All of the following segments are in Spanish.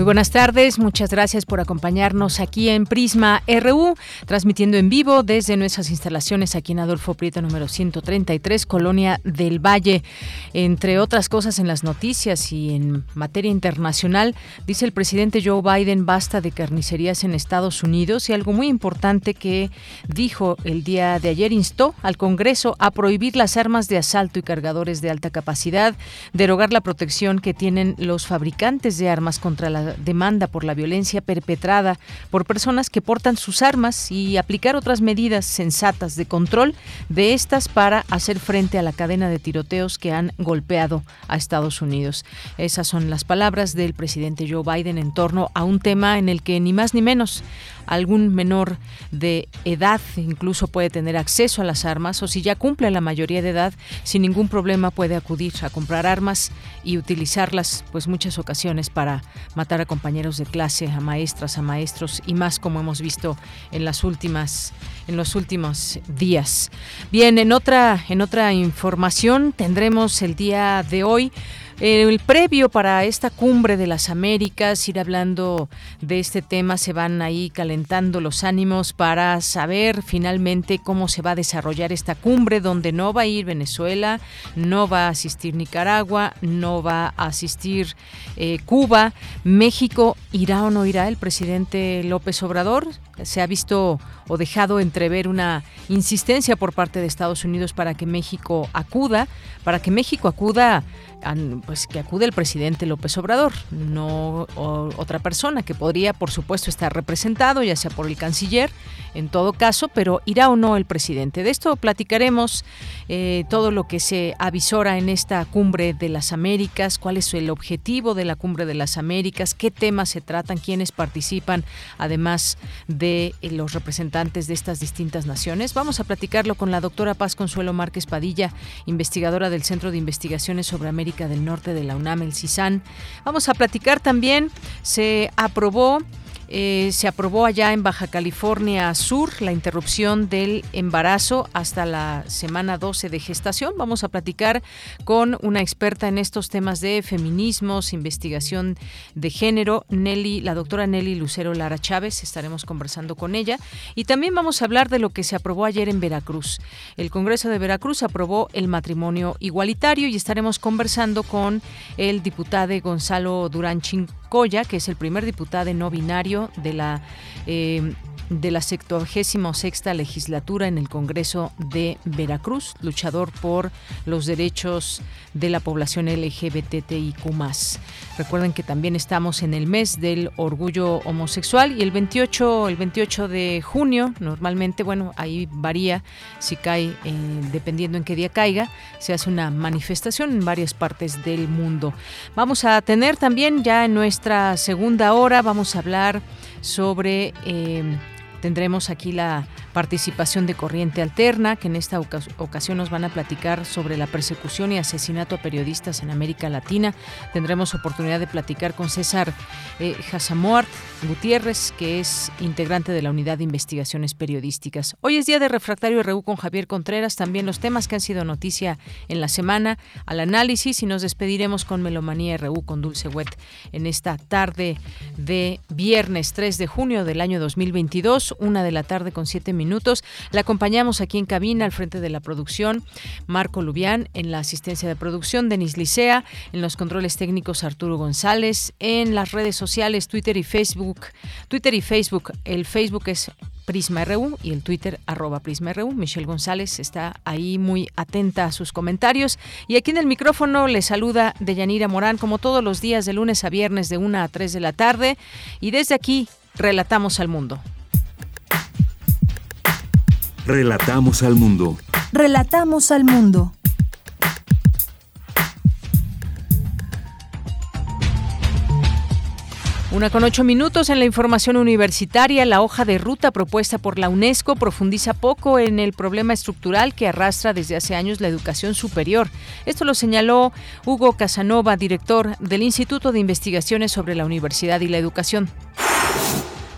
Muy buenas tardes, muchas gracias por acompañarnos aquí en Prisma RU, transmitiendo en vivo desde nuestras instalaciones aquí en Adolfo Prieto número 133, Colonia del Valle. Entre otras cosas en las noticias y en materia internacional, dice el presidente Joe Biden basta de carnicerías en Estados Unidos y algo muy importante que dijo el día de ayer instó al Congreso a prohibir las armas de asalto y cargadores de alta capacidad, derogar la protección que tienen los fabricantes de armas contra la demanda por la violencia perpetrada por personas que portan sus armas y aplicar otras medidas sensatas de control de estas para hacer frente a la cadena de tiroteos que han golpeado a Estados Unidos. Esas son las palabras del presidente Joe Biden en torno a un tema en el que ni más ni menos algún menor de edad incluso puede tener acceso a las armas o si ya cumple la mayoría de edad, sin ningún problema puede acudir a comprar armas y utilizarlas pues muchas ocasiones para matar a compañeros de clase, a maestras, a maestros y más como hemos visto en las últimas en los últimos días. Bien, en otra en otra información tendremos el día de hoy el previo para esta cumbre de las Américas, ir hablando de este tema, se van ahí calentando los ánimos para saber finalmente cómo se va a desarrollar esta cumbre, donde no va a ir Venezuela, no va a asistir Nicaragua, no va a asistir eh, Cuba, México, ¿irá o no irá el presidente López Obrador? Se ha visto o dejado entrever una insistencia por parte de Estados Unidos para que México acuda, para que México acuda pues que acude el presidente López Obrador, no otra persona que podría, por supuesto, estar representado, ya sea por el canciller, en todo caso, pero irá o no el presidente. De esto platicaremos eh, todo lo que se avisora en esta cumbre de las Américas, cuál es el objetivo de la cumbre de las Américas, qué temas se tratan, quiénes participan, además de eh, los representantes de estas distintas naciones. Vamos a platicarlo con la doctora Paz Consuelo Márquez Padilla, investigadora del Centro de Investigaciones sobre América del Norte de la UNAM, el CISAN. Vamos a platicar también, se aprobó eh, se aprobó allá en Baja California Sur la interrupción del embarazo hasta la semana 12 de gestación. Vamos a platicar con una experta en estos temas de feminismos, investigación de género, Nelly, la doctora Nelly Lucero Lara Chávez. Estaremos conversando con ella. Y también vamos a hablar de lo que se aprobó ayer en Veracruz. El Congreso de Veracruz aprobó el matrimonio igualitario y estaremos conversando con el diputado Gonzalo Durán Chincoya, que es el primer diputado no binario de la eh, de la 76 legislatura en el Congreso de Veracruz, luchador por los derechos de la población LGBTIQ+. Recuerden que también estamos en el mes del orgullo homosexual y el 28 el 28 de junio, normalmente, bueno, ahí varía si cae eh, dependiendo en qué día caiga, se hace una manifestación en varias partes del mundo. Vamos a tener también ya en nuestra segunda hora vamos a hablar sobre eh, Tendremos aquí la participación de Corriente Alterna, que en esta ocasión nos van a platicar sobre la persecución y asesinato a periodistas en América Latina. Tendremos oportunidad de platicar con César eh, Gutiérrez, que es integrante de la Unidad de Investigaciones Periodísticas. Hoy es día de Refractario RU con Javier Contreras, también los temas que han sido noticia en la semana, al análisis y nos despediremos con Melomanía RU con Dulce Wet en esta tarde de viernes 3 de junio del año 2022 minutos, una de la tarde con siete minutos. La acompañamos aquí en cabina al frente de la producción, Marco Lubián, en la asistencia de producción, Denis Licea, en los controles técnicos, Arturo González, en las redes sociales, Twitter y Facebook. Twitter y Facebook. El Facebook es Prisma RU y el Twitter arroba Prisma. Michelle González está ahí muy atenta a sus comentarios. Y aquí en el micrófono le saluda Deyanira Morán, como todos los días de lunes a viernes de 1 a 3 de la tarde. Y desde aquí, relatamos al mundo. Relatamos al mundo. Relatamos al mundo. Una con ocho minutos en la información universitaria. La hoja de ruta propuesta por la UNESCO profundiza poco en el problema estructural que arrastra desde hace años la educación superior. Esto lo señaló Hugo Casanova, director del Instituto de Investigaciones sobre la Universidad y la Educación.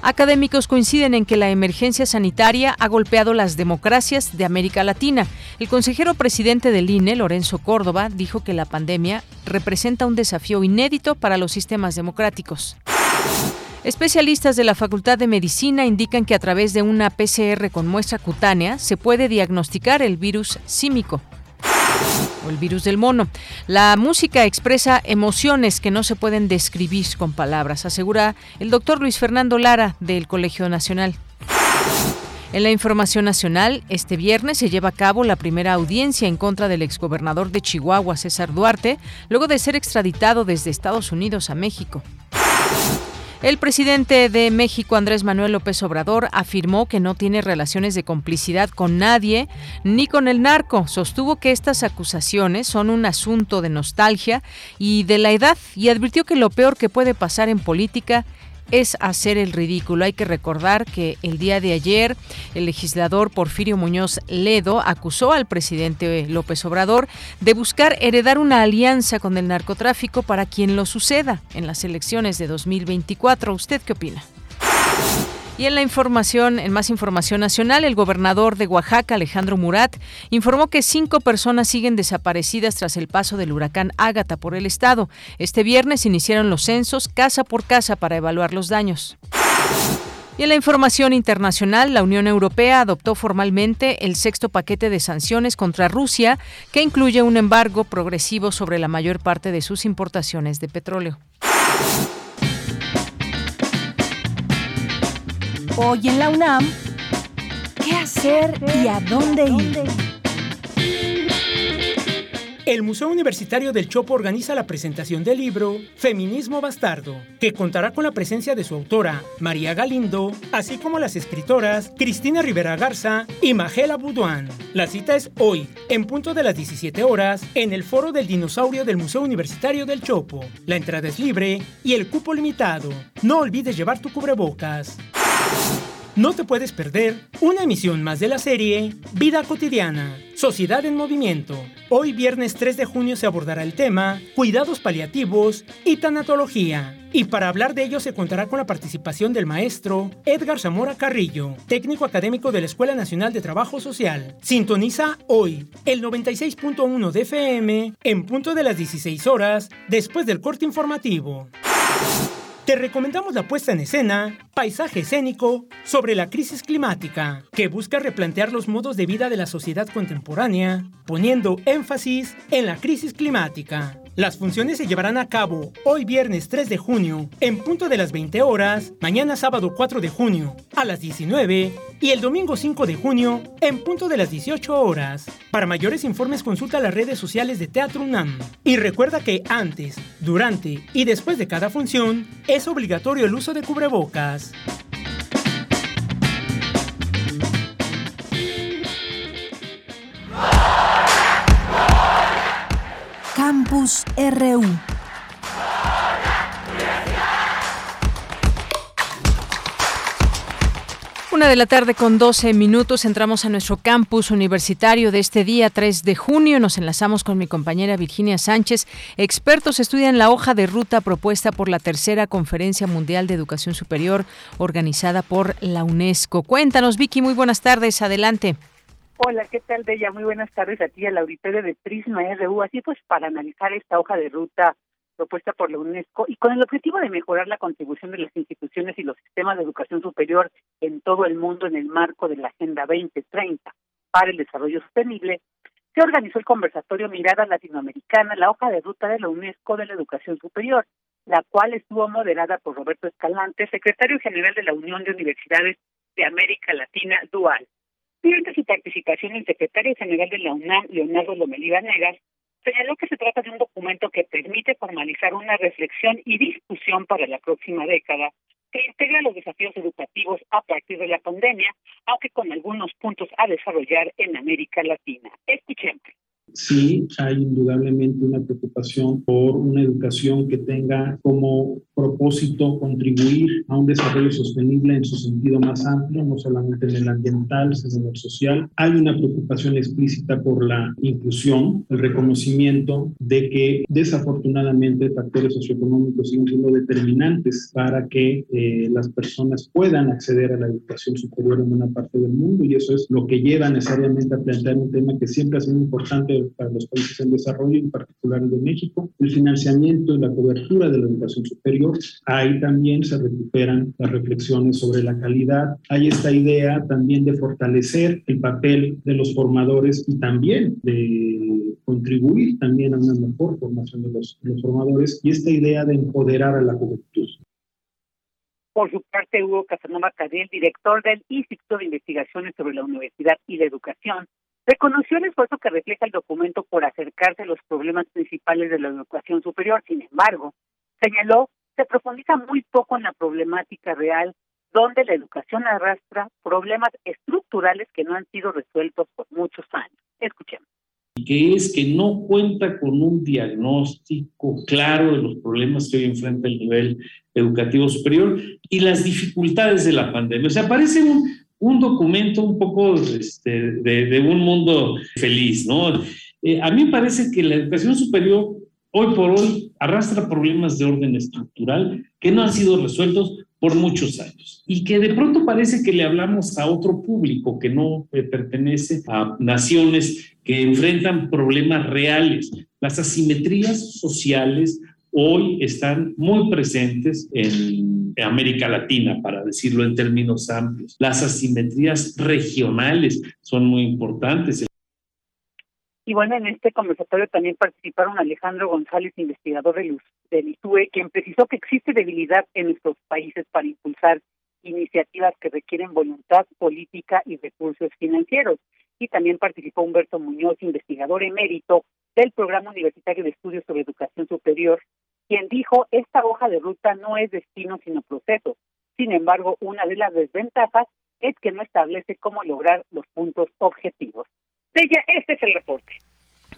Académicos coinciden en que la emergencia sanitaria ha golpeado las democracias de América Latina. El consejero presidente del INE, Lorenzo Córdoba, dijo que la pandemia representa un desafío inédito para los sistemas democráticos. Especialistas de la Facultad de Medicina indican que a través de una PCR con muestra cutánea se puede diagnosticar el virus símico o el virus del mono. La música expresa emociones que no se pueden describir con palabras, asegura el doctor Luis Fernando Lara del Colegio Nacional. En la información nacional, este viernes se lleva a cabo la primera audiencia en contra del exgobernador de Chihuahua, César Duarte, luego de ser extraditado desde Estados Unidos a México. El presidente de México, Andrés Manuel López Obrador, afirmó que no tiene relaciones de complicidad con nadie ni con el narco. Sostuvo que estas acusaciones son un asunto de nostalgia y de la edad y advirtió que lo peor que puede pasar en política hacer el ridículo. Hay que recordar que el día de ayer el legislador Porfirio Muñoz Ledo acusó al presidente López Obrador de buscar heredar una alianza con el narcotráfico para quien lo suceda en las elecciones de 2024. ¿Usted qué opina? Y en la información, en más información nacional, el gobernador de Oaxaca, Alejandro Murat, informó que cinco personas siguen desaparecidas tras el paso del huracán Ágata por el estado. Este viernes iniciaron los censos casa por casa para evaluar los daños. Y en la información internacional, la Unión Europea adoptó formalmente el sexto paquete de sanciones contra Rusia, que incluye un embargo progresivo sobre la mayor parte de sus importaciones de petróleo. Hoy en la UNAM, ¿qué hacer y a dónde ir? El Museo Universitario del Chopo organiza la presentación del libro Feminismo Bastardo, que contará con la presencia de su autora, María Galindo, así como las escritoras Cristina Rivera Garza y Magela Boudouin. La cita es hoy, en punto de las 17 horas, en el Foro del Dinosaurio del Museo Universitario del Chopo. La entrada es libre y el cupo limitado. No olvides llevar tu cubrebocas. No te puedes perder una emisión más de la serie Vida cotidiana, Sociedad en Movimiento. Hoy viernes 3 de junio se abordará el tema Cuidados paliativos y tanatología. Y para hablar de ello se contará con la participación del maestro Edgar Zamora Carrillo, técnico académico de la Escuela Nacional de Trabajo Social. Sintoniza hoy el 96.1 de FM en punto de las 16 horas después del corte informativo. Recomendamos la puesta en escena Paisaje escénico sobre la crisis climática, que busca replantear los modos de vida de la sociedad contemporánea, poniendo énfasis en la crisis climática. Las funciones se llevarán a cabo hoy viernes 3 de junio en punto de las 20 horas, mañana sábado 4 de junio a las 19 y el domingo 5 de junio en punto de las 18 horas. Para mayores informes consulta las redes sociales de Teatro UNAM. Y recuerda que antes, durante y después de cada función es obligatorio el uso de cubrebocas. RU. Una de la tarde con 12 minutos entramos a nuestro campus universitario de este día 3 de junio. Nos enlazamos con mi compañera Virginia Sánchez. Expertos estudian la hoja de ruta propuesta por la tercera Conferencia Mundial de Educación Superior organizada por la UNESCO. Cuéntanos, Vicky, muy buenas tardes. Adelante. Hola, ¿qué tal, Bella? Muy buenas tardes a ti, al auditorio de Prisma RU. Así pues, para analizar esta hoja de ruta propuesta por la UNESCO y con el objetivo de mejorar la contribución de las instituciones y los sistemas de educación superior en todo el mundo en el marco de la Agenda 2030 para el Desarrollo Sostenible, se organizó el conversatorio Mirada Latinoamericana, la hoja de ruta de la UNESCO de la Educación Superior, la cual estuvo moderada por Roberto Escalante, secretario general de la Unión de Universidades de América Latina, Dual. Durante su participación, el secretario general de la UNAM, Leonardo Lomelí Negas, señaló que se trata de un documento que permite formalizar una reflexión y discusión para la próxima década que integra los desafíos educativos a partir de la pandemia, aunque con algunos puntos a desarrollar en América Latina. Escuchemos sí hay indudablemente una preocupación por una educación que tenga como propósito contribuir a un desarrollo sostenible en su sentido más amplio, no solamente en el ambiental, sino en el social. Hay una preocupación explícita por la inclusión, el reconocimiento de que desafortunadamente factores socioeconómicos siguen siendo determinantes para que eh, las personas puedan acceder a la educación superior en una parte del mundo y eso es lo que lleva necesariamente a plantear un tema que siempre ha sido importante para los países en desarrollo, en particular de México, el financiamiento y la cobertura de la educación superior. Ahí también se recuperan las reflexiones sobre la calidad. Hay esta idea también de fortalecer el papel de los formadores y también de contribuir también a una mejor formación de los, los formadores y esta idea de empoderar a la juventud. Por su parte, Hugo Casanova Cadell, director del Instituto de Investigaciones sobre la Universidad y la Educación, Reconoció el esfuerzo que refleja el documento por acercarse a los problemas principales de la educación superior. Sin embargo, señaló, se profundiza muy poco en la problemática real, donde la educación arrastra problemas estructurales que no han sido resueltos por muchos años. Escuchemos que es que no cuenta con un diagnóstico claro de los problemas que hoy enfrenta el nivel educativo superior y las dificultades de la pandemia. O sea, parece un, un documento un poco este, de, un mundo feliz, ¿no? Eh, a mí me parece que la educación superior hoy por hoy arrastra problemas de orden estructural que no han sido resueltos por muchos años y que de pronto parece que le hablamos a otro público que no eh, pertenece a naciones que enfrentan problemas reales. Las asimetrías sociales hoy están muy presentes en América Latina, para decirlo en términos amplios. Las asimetrías regionales son muy importantes. Y bueno, en este conversatorio también participaron Alejandro González, investigador del, del ISUE, quien precisó que existe debilidad en nuestros países para impulsar iniciativas que requieren voluntad política y recursos financieros. Y también participó Humberto Muñoz, investigador emérito del Programa Universitario de Estudios sobre Educación Superior quien dijo, esta hoja de ruta no es destino sino proceso. Sin embargo, una de las desventajas es que no establece cómo lograr los puntos objetivos. Ella, este es el reporte.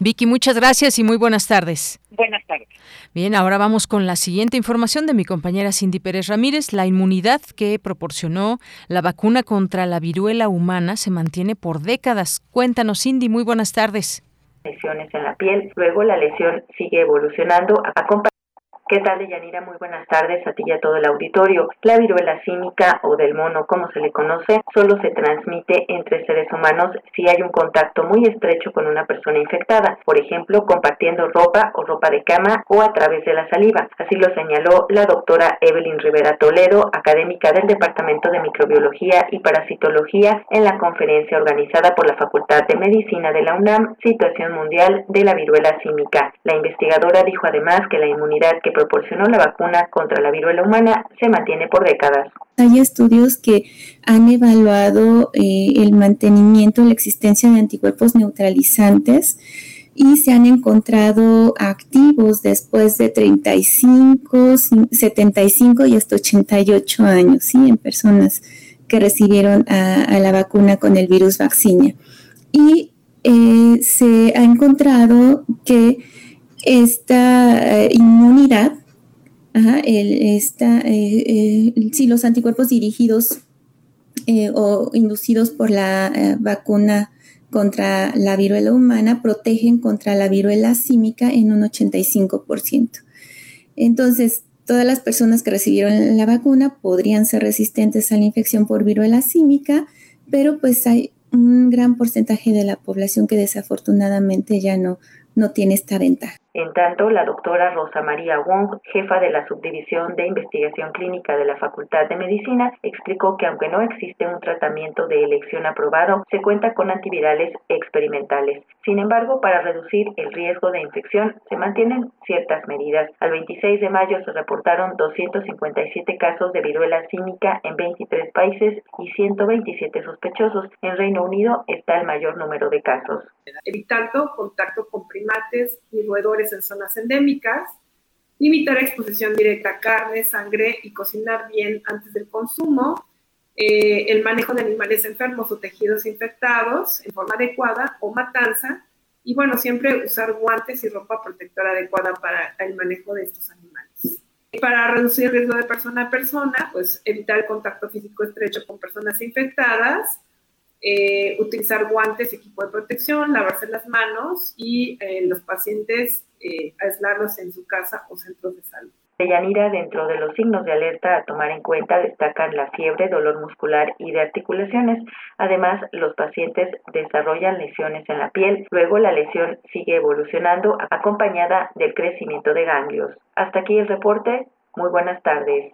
Vicky, muchas gracias y muy buenas tardes. Buenas tardes. Bien, ahora vamos con la siguiente información de mi compañera Cindy Pérez Ramírez. La inmunidad que proporcionó la vacuna contra la viruela humana se mantiene por décadas. Cuéntanos, Cindy, muy buenas tardes. Lesiones en la piel, luego la lesión sigue evolucionando, acompañada ¿Qué tal, Deyanira? Muy buenas tardes a ti y a todo el auditorio. La viruela símica o del mono, como se le conoce, solo se transmite entre seres humanos si hay un contacto muy estrecho con una persona infectada, por ejemplo, compartiendo ropa o ropa de cama o a través de la saliva. Así lo señaló la doctora Evelyn Rivera Toledo, académica del Departamento de Microbiología y Parasitología, en la conferencia organizada por la Facultad de Medicina de la UNAM, Situación Mundial de la Viruela Símica. La investigadora dijo además que la inmunidad que proporcionó la vacuna contra la viruela humana se mantiene por décadas. Hay estudios que han evaluado eh, el mantenimiento, la existencia de anticuerpos neutralizantes y se han encontrado activos después de 35, 75 y hasta 88 años, ¿sí? En personas que recibieron a, la vacuna con el virus vaccinia. Y eh, se ha encontrado que esta eh, inmunidad, eh, eh, si los anticuerpos dirigidos o inducidos por la vacuna contra la viruela humana protegen contra la viruela símica en un 85%. Entonces, todas las personas que recibieron la vacuna podrían ser resistentes a la infección por viruela símica, pero pues hay un gran porcentaje de la población que desafortunadamente ya no, no tiene esta ventaja. En tanto, la doctora Rosa María Wong, jefa de la Subdivisión de Investigación Clínica de la Facultad de Medicina, explicó que aunque no existe un tratamiento de elección aprobado, se cuenta con antivirales experimentales. Sin embargo, para reducir el riesgo de infección, se mantienen ciertas medidas. Al 26 de mayo se reportaron 257 casos de viruela cínica en 23 países y 127 sospechosos. En Reino Unido está el mayor número de casos. Evitando contacto con primates y roedores en zonas endémicas, limitar exposición directa a carne, sangre y cocinar bien antes del consumo, eh, el manejo de animales enfermos o tejidos infectados en forma adecuada o matanza, y bueno, siempre usar guantes y ropa protectora adecuada para el manejo de estos animales. Para reducir el riesgo de persona a persona, pues evitar el contacto físico estrecho con personas infectadas, eh, utilizar guantes, equipo de protección, lavarse las manos y eh, los pacientes aislarlos en su casa o centros de salud. De Yanira, dentro de los signos de alerta a tomar en cuenta destacan la fiebre, dolor muscular y de articulaciones. Además, los pacientes desarrollan lesiones en la piel. Luego la lesión sigue evolucionando acompañada del crecimiento de ganglios. Hasta aquí el reporte. Muy buenas tardes.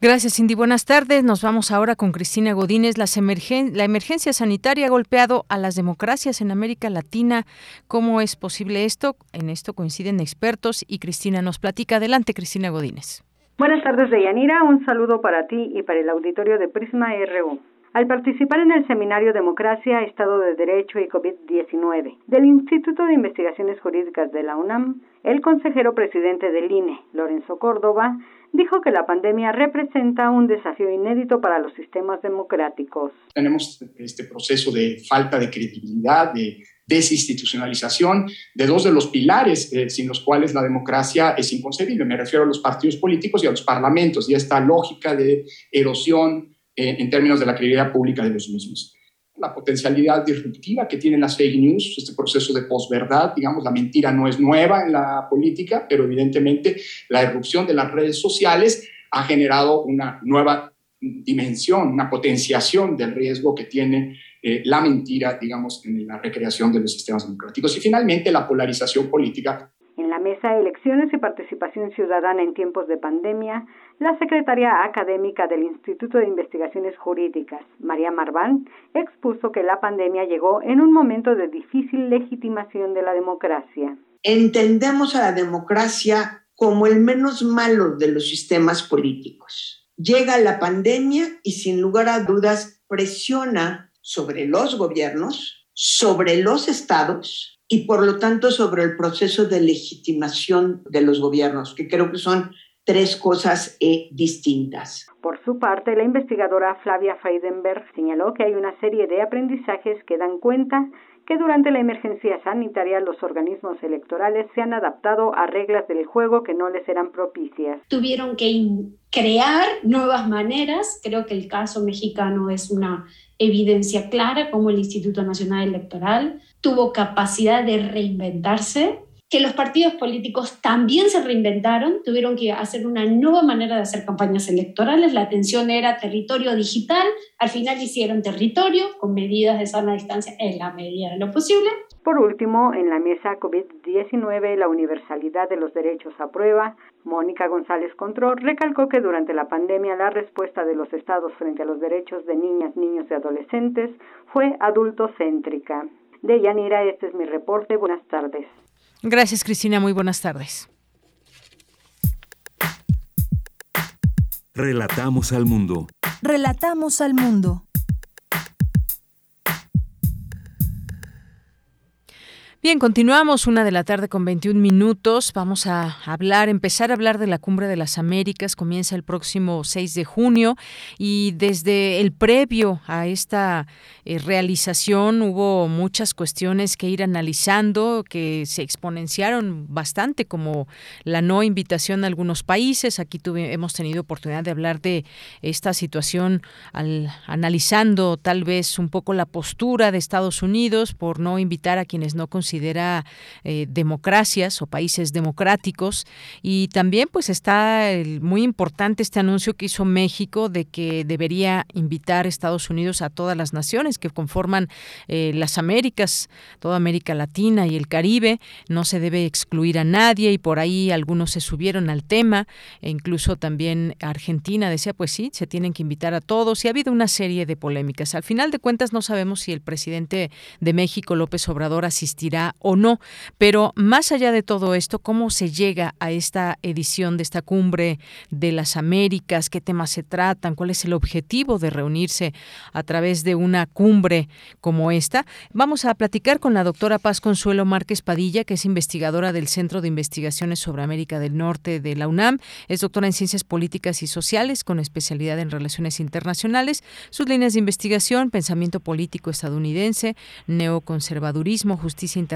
Gracias, Cindy. Buenas tardes. Nos vamos ahora con Cristina Godínez. la emergencia sanitaria ha golpeado a las democracias en América Latina. ¿Cómo es posible esto? En esto coinciden expertos y Cristina nos platica. Adelante, Cristina Godínez. Buenas tardes, Deyanira. Un saludo para ti y para el auditorio de Prisma RU. Al participar en el seminario Democracia, Estado de Derecho y COVID-19 del Instituto de Investigaciones Jurídicas de la UNAM, el consejero presidente del INE, Lorenzo Córdoba, dijo que la pandemia representa un desafío inédito para los sistemas democráticos. Tenemos este proceso de falta de credibilidad, de desinstitucionalización de dos de los pilares eh, sin los cuales la democracia es inconcebible. Me refiero a los partidos políticos y a los parlamentos y a esta lógica de erosión eh, en términos de la credibilidad pública de los mismos la potencialidad disruptiva que tienen las fake news, este proceso de posverdad, digamos, la mentira no es nueva en la política, pero evidentemente la erupción de las redes sociales ha generado una nueva dimensión, una potenciación del riesgo que tiene eh, la mentira, digamos, en la recreación de los sistemas democráticos. Y finalmente la polarización política en la mesa Elecciones y Participación Ciudadana en tiempos de pandemia, la secretaria académica del Instituto de Investigaciones Jurídicas, María Marván, expuso que la pandemia llegó en un momento de difícil legitimación de la democracia. Entendemos a la democracia como el menos malo de los sistemas políticos. Llega la pandemia y sin lugar a dudas presiona sobre los gobiernos, sobre los estados, y por lo tanto sobre el proceso de legitimación de los gobiernos, que creo que son tres cosas eh, distintas. Por su parte, la investigadora Flavia Feidenberg señaló que hay una serie de aprendizajes que dan cuenta que durante la emergencia sanitaria los organismos electorales se han adaptado a reglas del juego que no les eran propicias. Tuvieron que crear nuevas maneras, creo que el caso mexicano es una evidencia clara como el Instituto Nacional Electoral tuvo capacidad de reinventarse, que los partidos políticos también se reinventaron, tuvieron que hacer una nueva manera de hacer campañas electorales, la atención era territorio digital, al final hicieron territorio con medidas de sana distancia en la medida de lo posible. Por último, en la mesa COVID-19, la universalidad de los derechos a prueba, Mónica González Control recalcó que durante la pandemia la respuesta de los estados frente a los derechos de niñas, niños y adolescentes fue adultocéntrica. De Yanira, este es mi reporte. Buenas tardes. Gracias, Cristina. Muy buenas tardes. Relatamos al mundo. Relatamos al mundo. Bien, continuamos una de la tarde con 21 minutos. Vamos a hablar, empezar a hablar de la Cumbre de las Américas. Comienza el próximo 6 de junio y desde el previo a esta eh, realización hubo muchas cuestiones que ir analizando que se exponenciaron bastante, como la no invitación a algunos países. Aquí tuve, hemos tenido oportunidad de hablar de esta situación al, analizando tal vez un poco la postura de Estados Unidos por no invitar a quienes no consideran considera eh, democracias o países democráticos. Y también pues está muy importante este anuncio que hizo México de que debería invitar a Estados Unidos a todas las naciones que conforman eh, las Américas, toda América Latina y el Caribe, no se debe excluir a nadie y por ahí algunos se subieron al tema. E incluso también Argentina decía pues sí, se tienen que invitar a todos. Y ha habido una serie de polémicas. Al final de cuentas no sabemos si el presidente de México, López Obrador, asistirá o no, pero más allá de todo esto, ¿cómo se llega a esta edición de esta cumbre de las Américas? ¿Qué temas se tratan? ¿Cuál es el objetivo de reunirse a través de una cumbre como esta? Vamos a platicar con la doctora Paz Consuelo Márquez Padilla, que es investigadora del Centro de Investigaciones sobre América del Norte de la UNAM. Es doctora en Ciencias Políticas y Sociales con especialidad en Relaciones Internacionales. Sus líneas de investigación, pensamiento político estadounidense, neoconservadurismo, justicia internacional,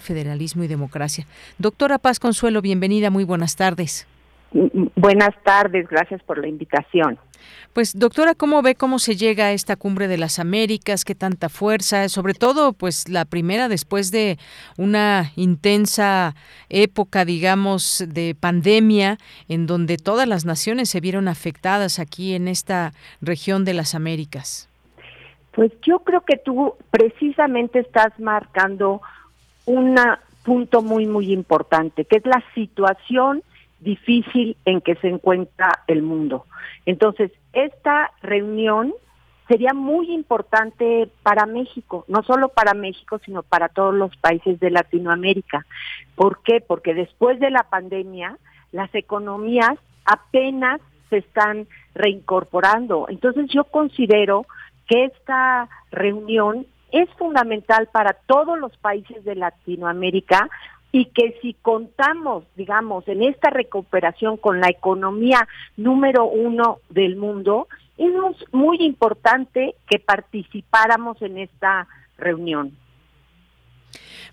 federalismo y democracia. Doctora Paz Consuelo, bienvenida, muy buenas tardes. Buenas tardes, gracias por la invitación. Pues doctora, ¿cómo ve cómo se llega a esta cumbre de las Américas? ¿Qué tanta fuerza? Sobre todo, pues la primera después de una intensa época, digamos, de pandemia, en donde todas las naciones se vieron afectadas aquí en esta región de las Américas. Pues yo creo que tú precisamente estás marcando un punto muy, muy importante, que es la situación difícil en que se encuentra el mundo. Entonces, esta reunión sería muy importante para México, no solo para México, sino para todos los países de Latinoamérica. ¿Por qué? Porque después de la pandemia, las economías apenas se están reincorporando. Entonces, yo considero que esta reunión es fundamental para todos los países de Latinoamérica y que si contamos, digamos, en esta recuperación con la economía número uno del mundo, es muy importante que participáramos en esta reunión.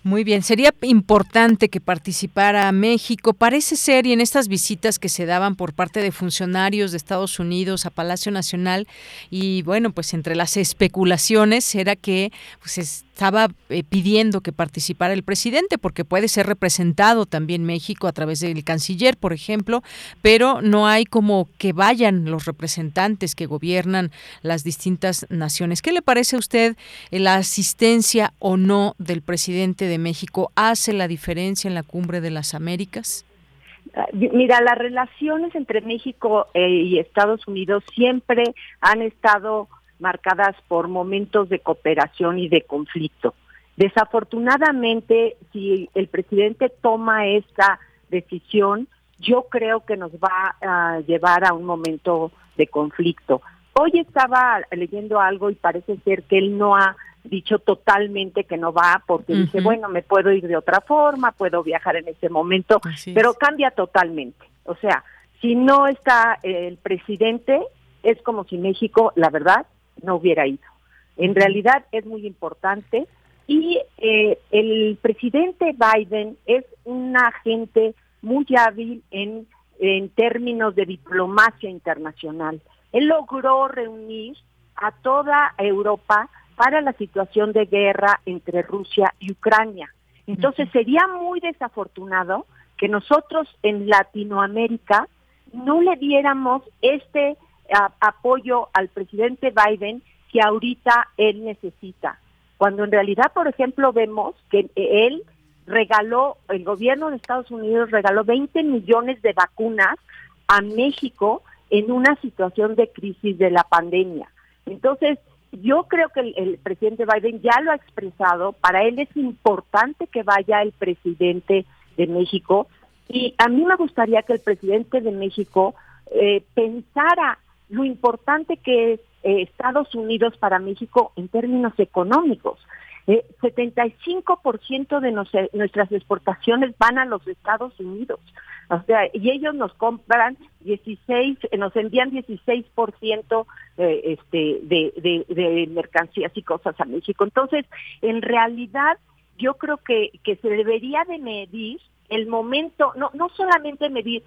Muy bien, sería importante que participara México. Parece ser, y en estas visitas que se daban por parte de funcionarios de Estados Unidos a Palacio Nacional, y bueno, pues entre las especulaciones era que pues estaba eh, pidiendo que participara el presidente, porque puede ser representado también México a través del canciller, por ejemplo, pero no hay como que vayan los representantes que gobiernan las distintas naciones. ¿Qué le parece a usted eh, la asistencia o no del presidente de México? ¿Hace la diferencia en la cumbre de las Américas? Ah, mira, las relaciones entre México eh, y Estados Unidos siempre han estado marcadas por momentos de cooperación y de conflicto. Desafortunadamente, si el presidente toma esta decisión, yo creo que nos va a llevar a un momento de conflicto. Hoy estaba leyendo algo y parece ser que él no ha dicho totalmente que no va porque dice, bueno, me puedo ir de otra forma, puedo viajar en ese momento, pero cambia totalmente. O sea, si no está el presidente, es como si México, la verdad, no hubiera ido. En realidad es muy importante y eh, el presidente Biden es un agente muy hábil en, en términos de diplomacia internacional. Él logró reunir a toda Europa para la situación de guerra entre Rusia y Ucrania. Entonces sería muy desafortunado que nosotros en Latinoamérica no le diéramos este apoyo al presidente Biden que ahorita él necesita. Cuando en realidad, por ejemplo, vemos que él regaló, el gobierno de Estados Unidos regaló 20 millones de vacunas a México en una situación de crisis de la pandemia. Entonces, yo creo que el, el, presidente Biden ya lo ha expresado, para él es importante que vaya el presidente de México y a mí me gustaría que el presidente de México eh, pensara lo importante que es eh, Estados Unidos para México en términos económicos. Eh, 75% de nuestras exportaciones van a los Estados Unidos. O sea, y ellos nos compran 16, eh, nos envían 16% eh, este, de, de, mercancías y cosas a México. Entonces, en realidad, yo creo que, que se debería de medir el momento, no, no solamente medir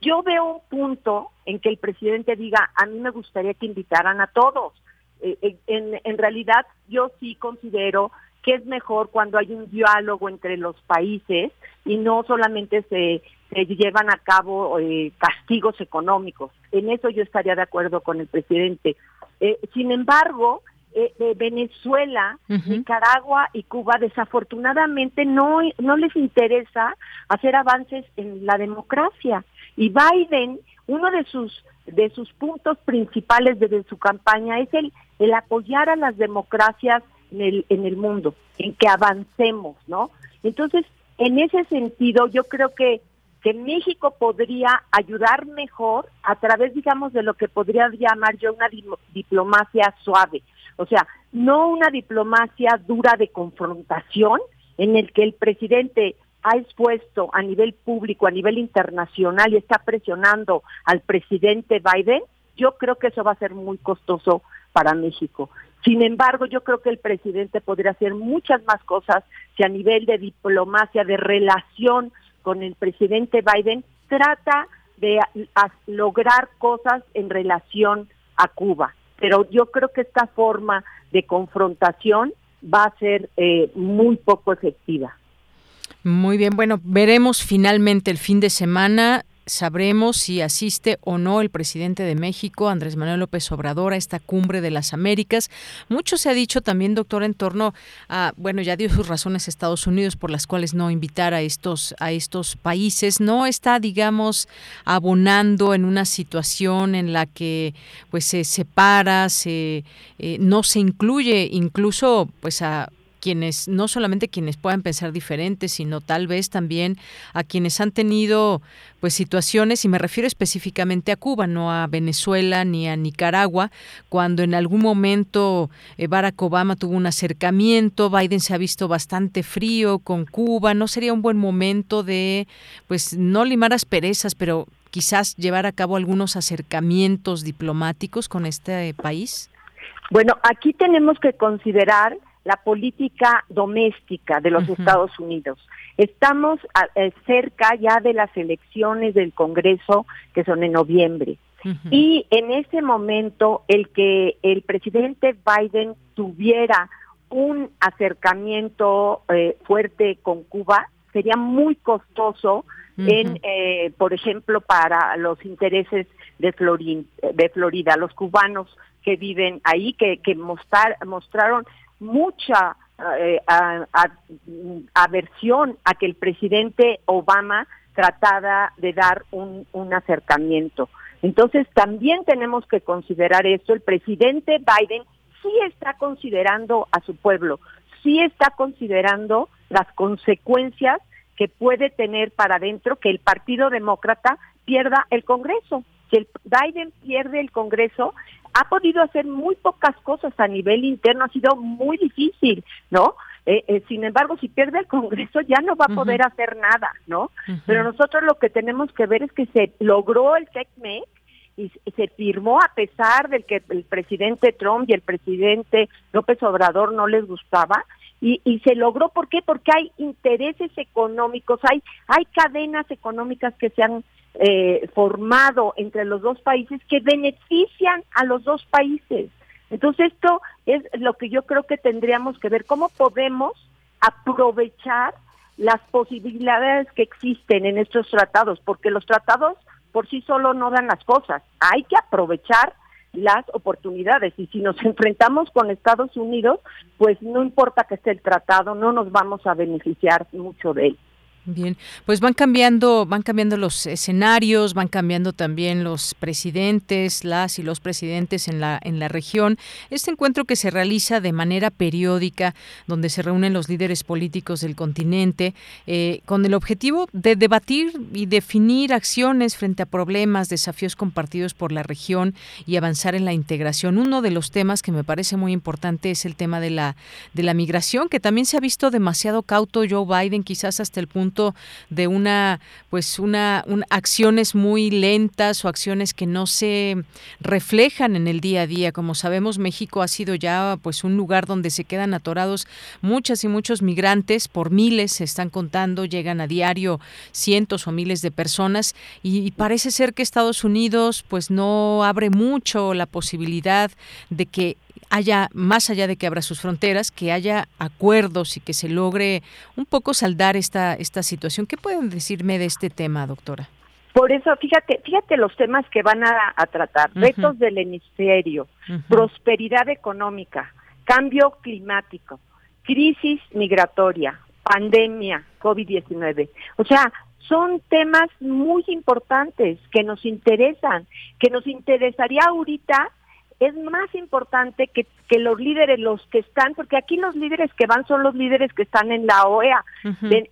yo veo un punto en que el presidente diga, a mí me gustaría que invitaran a todos. Eh, eh, en, en realidad, yo sí considero que es mejor cuando hay un diálogo entre los países y no solamente se, llevan a cabo eh, castigos económicos. En eso yo estaría de acuerdo con el presidente. Eh, sin embargo, eh, Venezuela, Nicaragua y Cuba desafortunadamente no, no les interesa hacer avances en la democracia. Y Biden, uno de sus de sus puntos principales desde su campaña es el, el apoyar a las democracias en el, en el mundo, en que avancemos, ¿no? Entonces, en ese sentido, yo creo que, que México podría ayudar mejor a través, digamos, de lo que podría llamar yo una diplomacia suave. O sea, no una diplomacia dura de confrontación en el que el presidente ha expuesto a nivel público, a nivel internacional y está presionando al presidente Biden, yo creo que eso va a ser muy costoso para México. Sin embargo, yo creo que el presidente podría hacer muchas más cosas si a nivel de diplomacia, de relación con el presidente Biden, trata de lograr cosas en relación a Cuba. Pero yo creo que esta forma de confrontación va a ser eh, muy poco efectiva. Muy bien, bueno, veremos finalmente el fin de semana sabremos si asiste o no el presidente de México, Andrés Manuel López Obrador, a esta cumbre de las Américas. Mucho se ha dicho también, doctor, en torno a, bueno, ya dio sus razones Estados Unidos por las cuales no invitar a estos, a estos países. No está, digamos, abonando en una situación en la que pues se separa, se eh, no se incluye incluso pues a quienes, no solamente quienes puedan pensar diferentes, sino tal vez también a quienes han tenido pues situaciones, y me refiero específicamente a Cuba, no a Venezuela ni a Nicaragua, cuando en algún momento eh, Barack Obama tuvo un acercamiento, Biden se ha visto bastante frío con Cuba, no sería un buen momento de pues no limar asperezas, pero quizás llevar a cabo algunos acercamientos diplomáticos con este país? Bueno, aquí tenemos que considerar la política doméstica de los Estados Unidos. Estamos eh, cerca ya de las elecciones del Congreso que son en noviembre. Y en ese momento el que el presidente Biden tuviera un acercamiento eh, fuerte con Cuba sería muy costoso en, eh, por ejemplo, para los intereses de, de Florida, los cubanos que viven ahí, que, que mostraron mucha eh, aversión a que el presidente Obama tratara de dar un, un acercamiento. Entonces también tenemos que considerar esto. El presidente Biden sí está considerando a su pueblo, sí está considerando las consecuencias que puede tener para adentro que el Partido Demócrata pierda el Congreso. Si el Biden pierde el Congreso, ha podido hacer muy pocas cosas a nivel interno, ha sido muy difícil, ¿no? Eh, eh, sin embargo, si pierde el Congreso ya no va a poder hacer nada, ¿no? Pero nosotros lo que tenemos que ver es que se logró el TECMEC y se firmó a pesar del que el presidente Trump y el presidente López Obrador no les gustaba, y, y, se logró ¿por qué? Porque hay intereses económicos, hay hay cadenas económicas que se han eh, formado entre los dos países que benefician a los dos países. Entonces esto es lo que yo creo que tendríamos que ver, cómo podemos aprovechar las posibilidades que existen en estos tratados, porque los tratados por sí solo no dan las cosas, hay que aprovechar las oportunidades y si nos enfrentamos con Estados Unidos, pues no importa que esté el tratado, no nos vamos a beneficiar mucho de él. Bien, pues van cambiando, van cambiando los escenarios, van cambiando también los presidentes, las y los presidentes en la en la región. Este encuentro que se realiza de manera periódica, donde se reúnen los líderes políticos del continente, eh, con el objetivo de debatir y definir acciones frente a problemas, desafíos compartidos por la región y avanzar en la integración. Uno de los temas que me parece muy importante es el tema de la de la migración, que también se ha visto demasiado cauto Joe Biden, quizás hasta el punto de una pues una, acciones muy lentas o acciones que no se reflejan en el día a día. Como sabemos México ha sido ya pues un lugar donde se quedan atorados muchas y muchos migrantes por miles se están contando llegan a diario cientos o miles de personas y, parece ser que Estados Unidos pues no abre mucho la posibilidad de que haya, más allá de que abra sus fronteras, que haya acuerdos y que se logre un poco saldar esta, esta situación. ¿Qué pueden decirme de este tema, doctora? Por eso, fíjate, fíjate los temas que van a, tratar. Retos del hemisferio, prosperidad económica, cambio climático, crisis migratoria, pandemia, COVID-19. O sea, son temas muy importantes que nos interesan, que nos interesaría ahorita es más importante que, que, los líderes, los que están, porque aquí los líderes que van son los líderes que están en la OEA.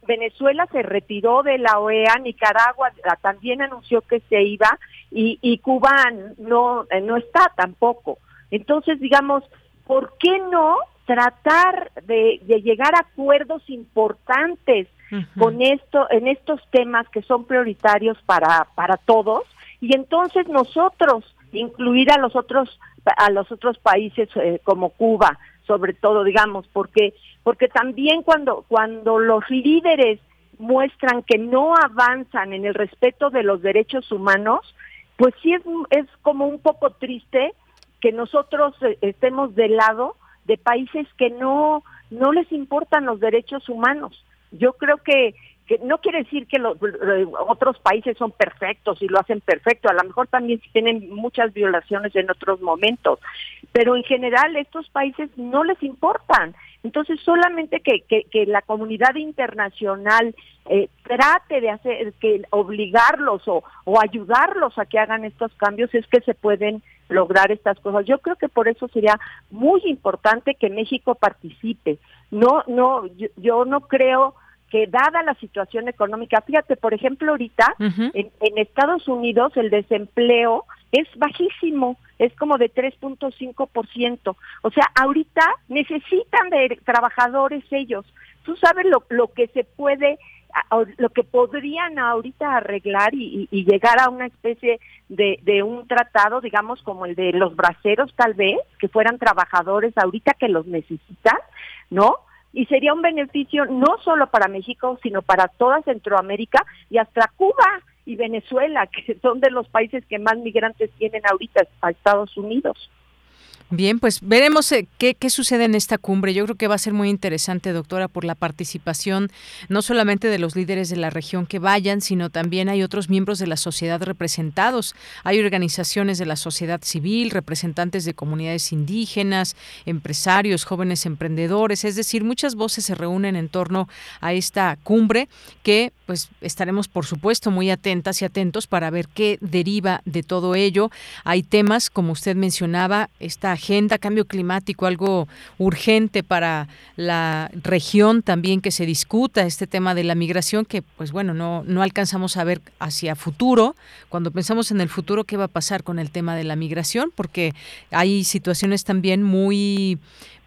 Venezuela se retiró de la OEA, Nicaragua también anunció que se iba y, y Cuba no, eh, no está tampoco. Entonces, digamos, ¿por qué no tratar de, de llegar a acuerdos importantes con esto, en estos temas que son prioritarios para, para todos? Y entonces nosotros incluir a los otros a los otros países eh, como Cuba, sobre todo, digamos, porque porque también cuando cuando los líderes muestran que no avanzan en el respeto de los derechos humanos, pues sí es, es como un poco triste que nosotros eh, estemos del lado de países que no no les importan los derechos humanos. Yo creo que que no quiere decir que los otros países son perfectos y lo hacen perfecto, a lo mejor también tienen muchas violaciones en otros momentos, pero en general estos países no les importan. Entonces solamente que, que, la comunidad internacional eh, trate de hacer, que obligarlos o, o ayudarlos a que hagan estos cambios es que se pueden lograr estas cosas. Yo creo que por eso sería muy importante que México participe. No, no, yo no creo que dada la situación económica, fíjate, por ejemplo, ahorita en, Estados Unidos el desempleo es bajísimo, es como de 3.5%. O sea, ahorita necesitan de trabajadores ellos. Tú sabes lo, lo que se puede, lo que podrían ahorita arreglar y, y llegar a una especie de, de un tratado, digamos, como el de los braceros, tal vez, que fueran trabajadores ahorita que los necesitan, ¿no? Y sería un beneficio no solo para México, sino para toda Centroamérica y hasta Cuba y Venezuela, que son de los países que más migrantes tienen ahorita a Estados Unidos. Bien, pues veremos eh, qué, qué, sucede en esta cumbre. Yo creo que va a ser muy interesante, doctora, por la participación no solamente de los líderes de la región que vayan, sino también hay otros miembros de la sociedad representados. Hay organizaciones de la sociedad civil, representantes de comunidades indígenas, empresarios, jóvenes emprendedores, es decir, muchas voces se reúnen en torno a esta cumbre que pues estaremos por supuesto muy atentas y atentos para ver qué deriva de todo ello. Hay temas, como usted mencionaba, esta agenda cambio climático, algo urgente para la región también que se discuta este tema de la migración que pues bueno, no no alcanzamos a ver hacia futuro. Cuando pensamos en el futuro qué va a pasar con el tema de la migración, porque hay situaciones también muy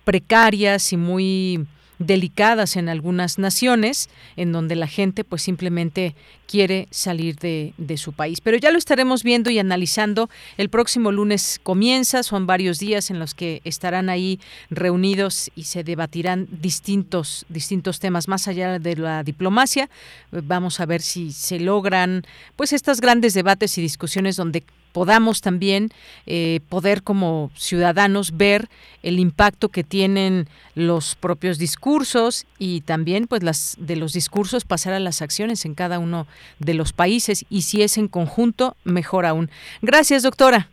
precarias y muy delicadas en algunas naciones en donde la gente pues simplemente quiere salir de, de, su país. Pero ya lo estaremos viendo y analizando. El próximo lunes comienza, son varios días en los que estarán ahí reunidos y se debatirán distintos, distintos temas más allá de la diplomacia. Vamos a ver si se logran pues estos grandes debates y discusiones donde podamos también eh, poder como ciudadanos ver el impacto que tienen los propios discursos y también pues las de los discursos pasar a las acciones en cada uno de los países y si es en conjunto mejor aún. Gracias, doctora.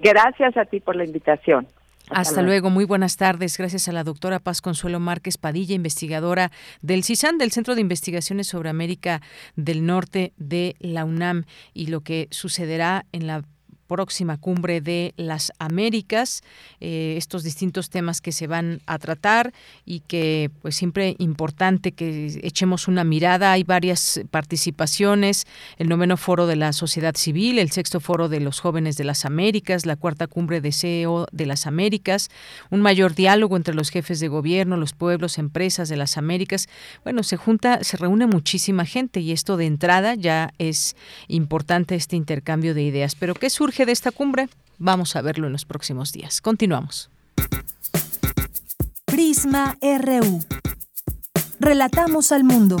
Gracias a ti por la invitación. Hasta, luego. muy buenas tardes. Gracias a la doctora Paz Consuelo Márquez Padilla, investigadora del CISAN, del Centro de Investigaciones sobre América del Norte de la UNAM, y lo que sucederá en la próxima cumbre de las Américas, eh, estos distintos temas que se van a tratar y que pues siempre importante que echemos una mirada. Hay varias participaciones, el noveno foro de la sociedad civil, el sexto foro de los jóvenes de las Américas, la cuarta cumbre de CEO de las Américas, un mayor diálogo entre los jefes de gobierno, los pueblos, empresas de las Américas. Bueno, se junta, se reúne muchísima gente y esto de entrada ya es importante este intercambio de ideas. Pero ¿qué surge de esta cumbre? Vamos a verlo en los próximos días. Continuamos. Prisma RU. Relatamos al mundo.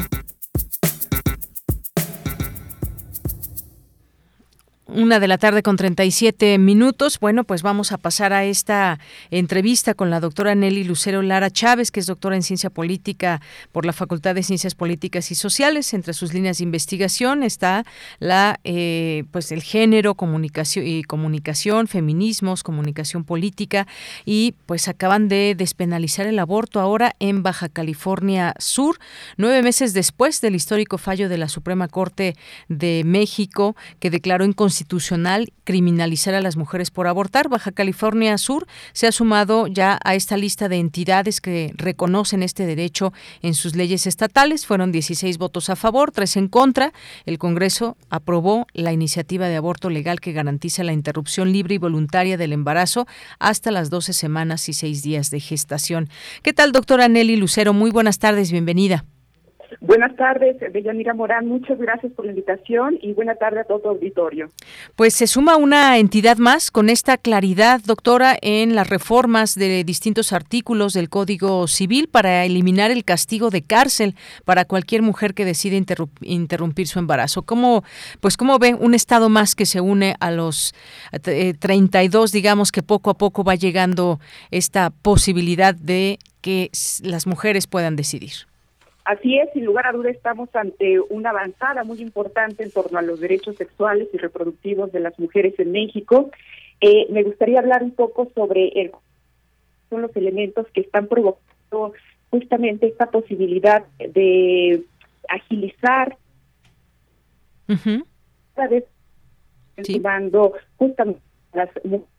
Una de la tarde con 37 minutos. Bueno, pues vamos a pasar a esta entrevista con la doctora Nelly Lucero Lara Chávez, que es doctora en ciencia política por la Facultad de Ciencias Políticas y Sociales. Entre sus líneas de investigación está la, eh, pues el género, comunicación y comunicación, feminismos, comunicación política y pues acaban de despenalizar el aborto ahora en Baja California Sur, nueve meses después del histórico fallo de la Suprema Corte de México que declaró inconstitucional constitucional criminalizar a las mujeres por abortar. Baja California Sur se ha sumado ya a esta lista de entidades que reconocen este derecho en sus leyes estatales. Fueron 16 votos a favor, 3 en contra. El Congreso aprobó la iniciativa de aborto legal que garantiza la interrupción libre y voluntaria del embarazo hasta las 12 semanas y 6 días de gestación. ¿Qué tal, doctora Nelly Lucero? Muy buenas tardes, bienvenida. Buenas tardes, Deyanira Morán. Muchas gracias por la invitación y buena tarde a todo tu auditorio. Pues se suma una entidad más con esta claridad, doctora, en las reformas de distintos artículos del Código Civil para eliminar el castigo de cárcel para cualquier mujer que decide interrumpir su embarazo. ¿Cómo, pues, cómo ve un Estado más que se une a los 32, eh, digamos, que poco a poco va llegando esta posibilidad de que las mujeres puedan decidir? Así es, sin lugar a duda estamos ante una avanzada muy importante en torno a los derechos sexuales y reproductivos de las mujeres en México. Eh, me gustaría hablar un poco sobre el, son los elementos que están provocando justamente esta posibilidad de agilizar cada vez justamente las mujeres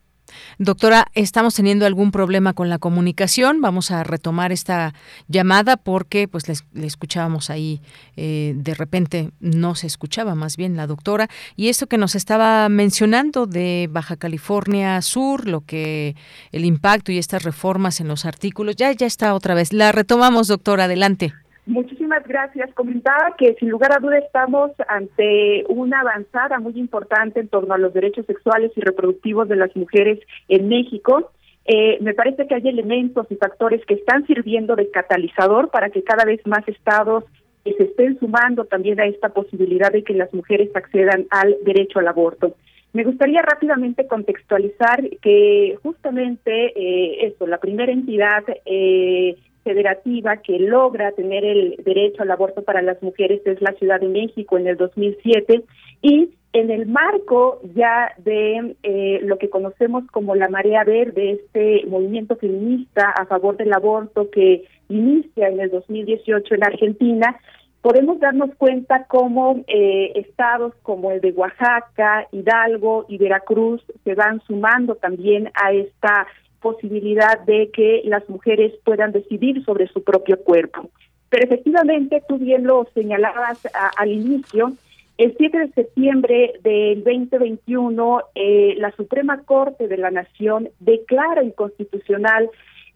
Doctora, estamos teniendo algún problema con la comunicación. Vamos a retomar esta llamada porque pues le, escuchábamos ahí, eh, de repente no se escuchaba más bien la doctora. Y esto que nos estaba mencionando de Baja California Sur, lo que el impacto y estas reformas en los artículos, ya, ya está otra vez. La retomamos, doctora, adelante. Muchísimas gracias. Comentaba que sin lugar a duda estamos ante una avanzada muy importante en torno a los derechos sexuales y reproductivos de las mujeres en México. Eh, me parece que hay elementos y factores que están sirviendo de catalizador para que cada vez más estados se estén sumando también a esta posibilidad de que las mujeres accedan al derecho al aborto. Me gustaría rápidamente contextualizar que justamente eh, esto, la primera entidad eh, federativa que logra tener el derecho al aborto para las mujeres es la Ciudad de México en el 2007 y en el marco ya de eh, lo que conocemos como la marea verde, este movimiento feminista a favor del aborto que inicia en el 2018 en Argentina, podemos darnos cuenta cómo eh, estados como el de Oaxaca, Hidalgo y Veracruz se van sumando también a esta posibilidad de que las mujeres puedan decidir sobre su propio cuerpo. Pero efectivamente, tú bien lo señalabas al inicio, el 7 de septiembre del 2021, eh, la Suprema Corte de la Nación declara inconstitucional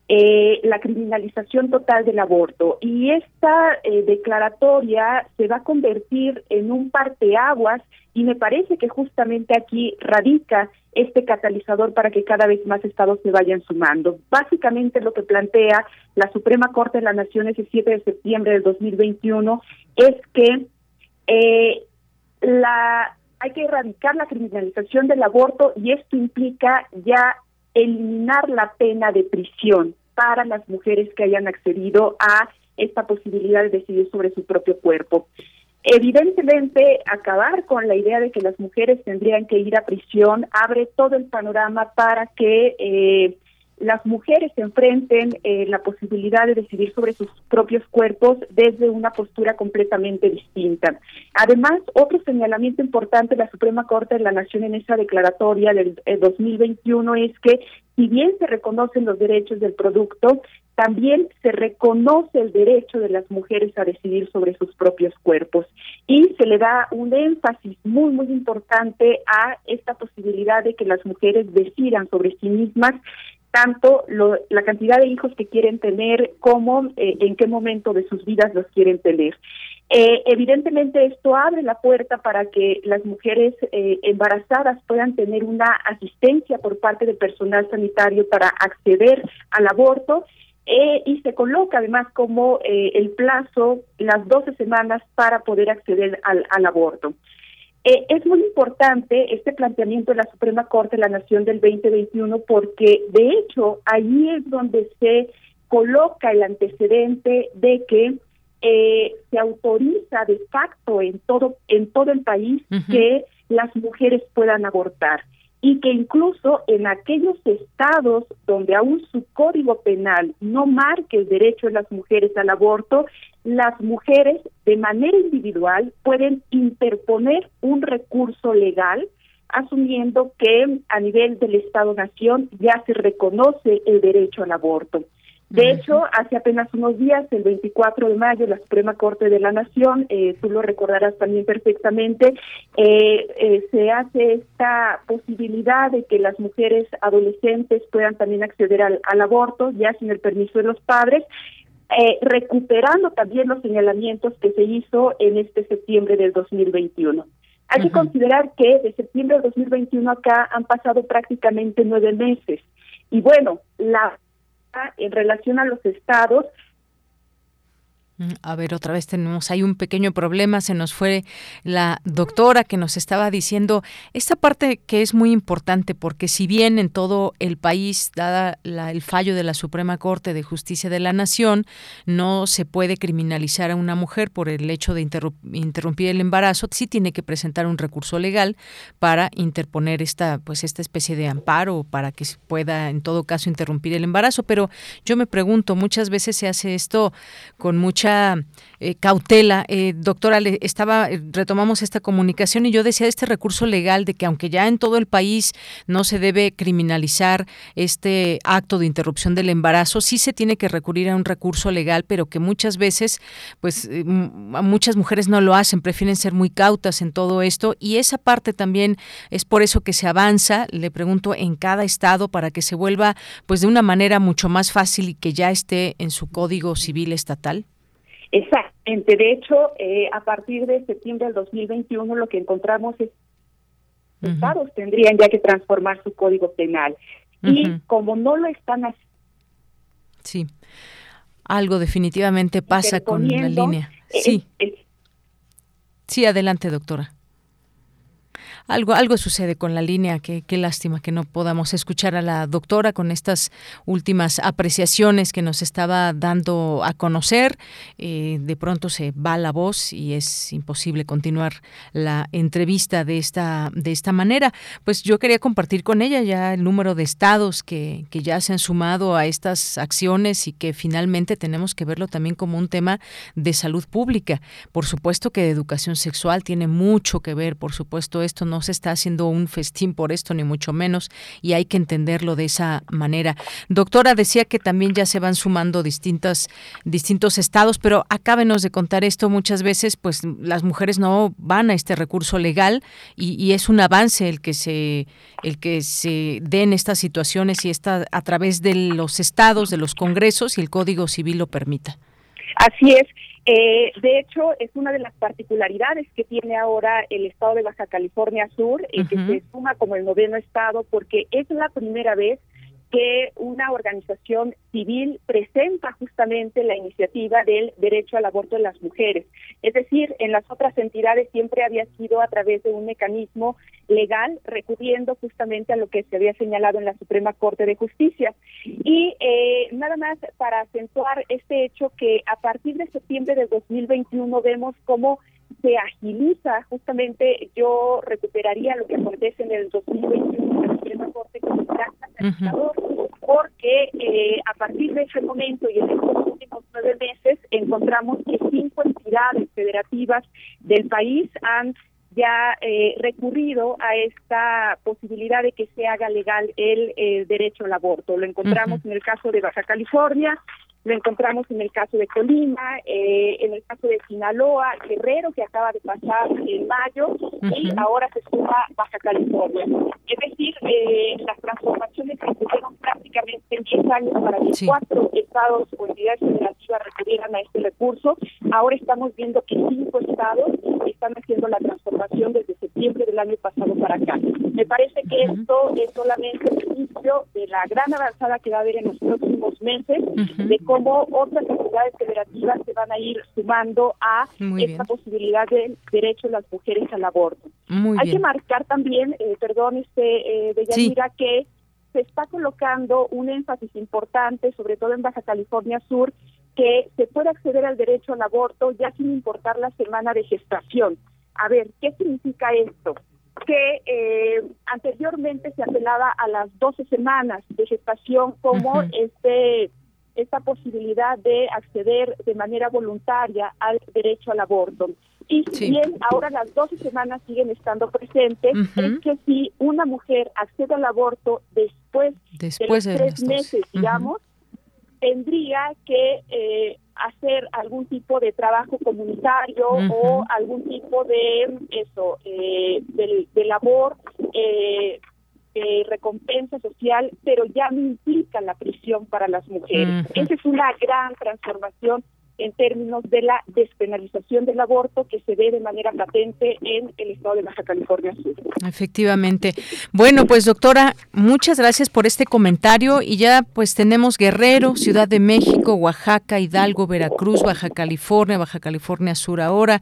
eh, la criminalización total del aborto. Y esta eh, declaratoria se va a convertir en un parteaguas y me parece que justamente aquí radica este catalizador para que cada vez más estados se vayan sumando. Básicamente lo que plantea la Suprema Corte de la Nación ese 7 de septiembre del 2021 es que eh, la hay que erradicar la criminalización del aborto y esto implica ya eliminar la pena de prisión para las mujeres que hayan accedido a esta posibilidad de decidir sobre su propio cuerpo. Evidentemente, acabar con la idea de que las mujeres tendrían que ir a prisión abre todo el panorama para que eh, las mujeres enfrenten eh, la posibilidad de decidir sobre sus propios cuerpos desde una postura completamente distinta. Además, otro señalamiento importante de la Suprema Corte de la Nación en esa declaratoria del 2021 eh, es que si bien se reconocen los derechos del producto, también se reconoce el derecho de las mujeres a decidir sobre sus propios cuerpos y se le da un énfasis muy, muy importante a esta posibilidad de que las mujeres decidan sobre sí mismas tanto la cantidad de hijos que quieren tener como eh, en qué momento de sus vidas los quieren tener. Eh, evidentemente esto abre la puerta para que las mujeres eh, embarazadas puedan tener una asistencia por parte del personal sanitario para acceder al aborto y se coloca además como el plazo las 12 semanas para poder acceder al, al aborto. Eh, es muy importante este planteamiento de la Suprema Corte de la Nación del 2021 porque de hecho ahí es donde se coloca el antecedente de que eh, se autoriza de facto en todo en todo el país que las mujeres puedan abortar y que incluso en aquellos estados donde aún su código penal no marque el derecho de las mujeres al aborto, las mujeres de manera individual pueden interponer un recurso legal asumiendo que a nivel del Estado-Nación ya se reconoce el derecho al aborto. De hecho, hace apenas unos días, el 24 de mayo, la Suprema Corte de la Nación, eh, tú lo recordarás también perfectamente, eh, eh, se hace esta posibilidad de que las mujeres adolescentes puedan también acceder al, aborto, ya sin el permiso de los padres, recuperando también los señalamientos que se hizo en este septiembre del 2021. Hay que considerar que de septiembre del 2021 acá han pasado prácticamente nueve meses. Y bueno, la en relación a los estados a ver, otra vez tenemos hay un pequeño problema. Se nos fue la doctora que nos estaba diciendo esta parte que es muy importante porque si bien en todo el país, dada el fallo de la Suprema Corte de Justicia de la Nación, no se puede criminalizar a una mujer por el hecho de interrumpir el embarazo, sí tiene que presentar un recurso legal para interponer esta, pues esta especie de amparo para que se pueda en todo caso interrumpir el embarazo. Pero yo me pregunto, muchas veces se hace esto con mucha eh, cautela. Eh, doctora, le estaba, eh, retomamos esta comunicación y yo decía este recurso legal de que aunque ya en todo el país no se debe criminalizar este acto de interrupción del embarazo, sí se tiene que recurrir a un recurso legal, pero que muchas veces, pues muchas mujeres no lo hacen, prefieren ser muy cautas en todo esto y esa parte también es por eso que se avanza, le pregunto, en cada estado para que se vuelva pues de una manera mucho más fácil y que ya esté en su código civil estatal. Exactamente. De hecho, eh, a partir de septiembre del 2021 lo que encontramos es que los estados tendrían ya que transformar su código penal. Y como no lo están haciendo... Sí, algo definitivamente pasa con la línea. Eh. Eh, sí, adelante, doctora algo, algo sucede con la línea, que qué lástima que no podamos escuchar a la doctora con estas últimas apreciaciones que nos estaba dando a conocer. Eh, de pronto se va la voz y es imposible continuar la entrevista de esta, de esta manera. Pues yo quería compartir con ella ya el número de estados que, que ya se han sumado a estas acciones y que finalmente tenemos que verlo también como un tema de salud pública. Por supuesto que educación sexual tiene mucho que ver, por supuesto esto no no se está haciendo un festín por esto, ni mucho menos, y hay que entenderlo de esa manera. Doctora, decía que también ya se van sumando distintas, distintos estados, pero acábenos de contar esto. Muchas veces, pues las mujeres no van a este recurso legal y, es un avance el que se, el que se den estas situaciones y está a través de los estados, de los congresos y el Código Civil lo permita. Así es. Eh, de hecho, es una de las particularidades que tiene ahora el estado de Baja California Sur, eh, que se suma como el noveno estado, porque es la primera vez que una organización civil presenta justamente la iniciativa del derecho al aborto de las mujeres. Es decir, en las otras entidades siempre había sido a través de un mecanismo legal recurriendo justamente a lo que se había señalado en la Suprema Corte de Justicia. Y eh, nada más para acentuar este hecho que a partir de septiembre de 2021 vemos cómo se agiliza, justamente yo recuperaría lo que acontece en el 2021 en la Suprema Corte como un porque eh, a partir de ese momento y en estos últimos nueve meses encontramos que cinco entidades federativas del país han ya eh, recurrido a esta posibilidad de que se haga legal el eh, derecho al aborto. Lo encontramos en el caso de Baja California, lo encontramos en el caso de Colima, eh, en el caso de Sinaloa, Guerrero, que acaba de pasar en mayo, y ahora se suma Baja California. Es decir, eh, las transformaciones que tuvieron prácticamente en 10 años para que cuatro estados o entidades federativas recurrieran a este recurso. Ahora estamos viendo que cinco estados están haciendo la transformación desde septiembre del año pasado para acá. Me parece que esto es solamente inicio de la gran avanzada que va a haber en los próximos meses, de cómo otras entidades federativas se van a ir sumando a esta posibilidad del derecho de las mujeres al aborto. Hay que marcar también, eh, perdón, este, eh, que se está colocando un énfasis importante, sobre todo en Baja California Sur, que se puede acceder al derecho al aborto ya sin importar la semana de gestación. A ver, ¿qué significa esto? Que eh, anteriormente se apelaba a las 12 semanas de gestación como este esta posibilidad de acceder de manera voluntaria al derecho al aborto. Y si bien ahora las 12 semanas siguen estando presentes, es que si una mujer accede al aborto después, de los tres meses, digamos, tendría que eh, hacer algún tipo de trabajo comunitario o algún tipo de eso, eh, de, labor, eh, de recompensa social, pero ya no implica la prisión para las mujeres. Esa es una gran transformación en términos de la despenalización del aborto que se ve de manera patente en el estado de Baja California Sur. Efectivamente. Bueno, pues doctora, muchas gracias por este comentario y ya pues tenemos Guerrero, Ciudad de México, Oaxaca, Hidalgo, Veracruz, Baja California, Baja California Sur ahora,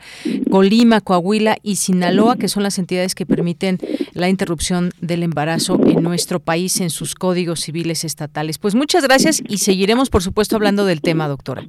Colima, Coahuila y Sinaloa, que son las entidades que permiten la interrupción del embarazo en nuestro país en sus códigos civiles estatales. Pues muchas gracias y seguiremos por supuesto hablando del tema, doctora.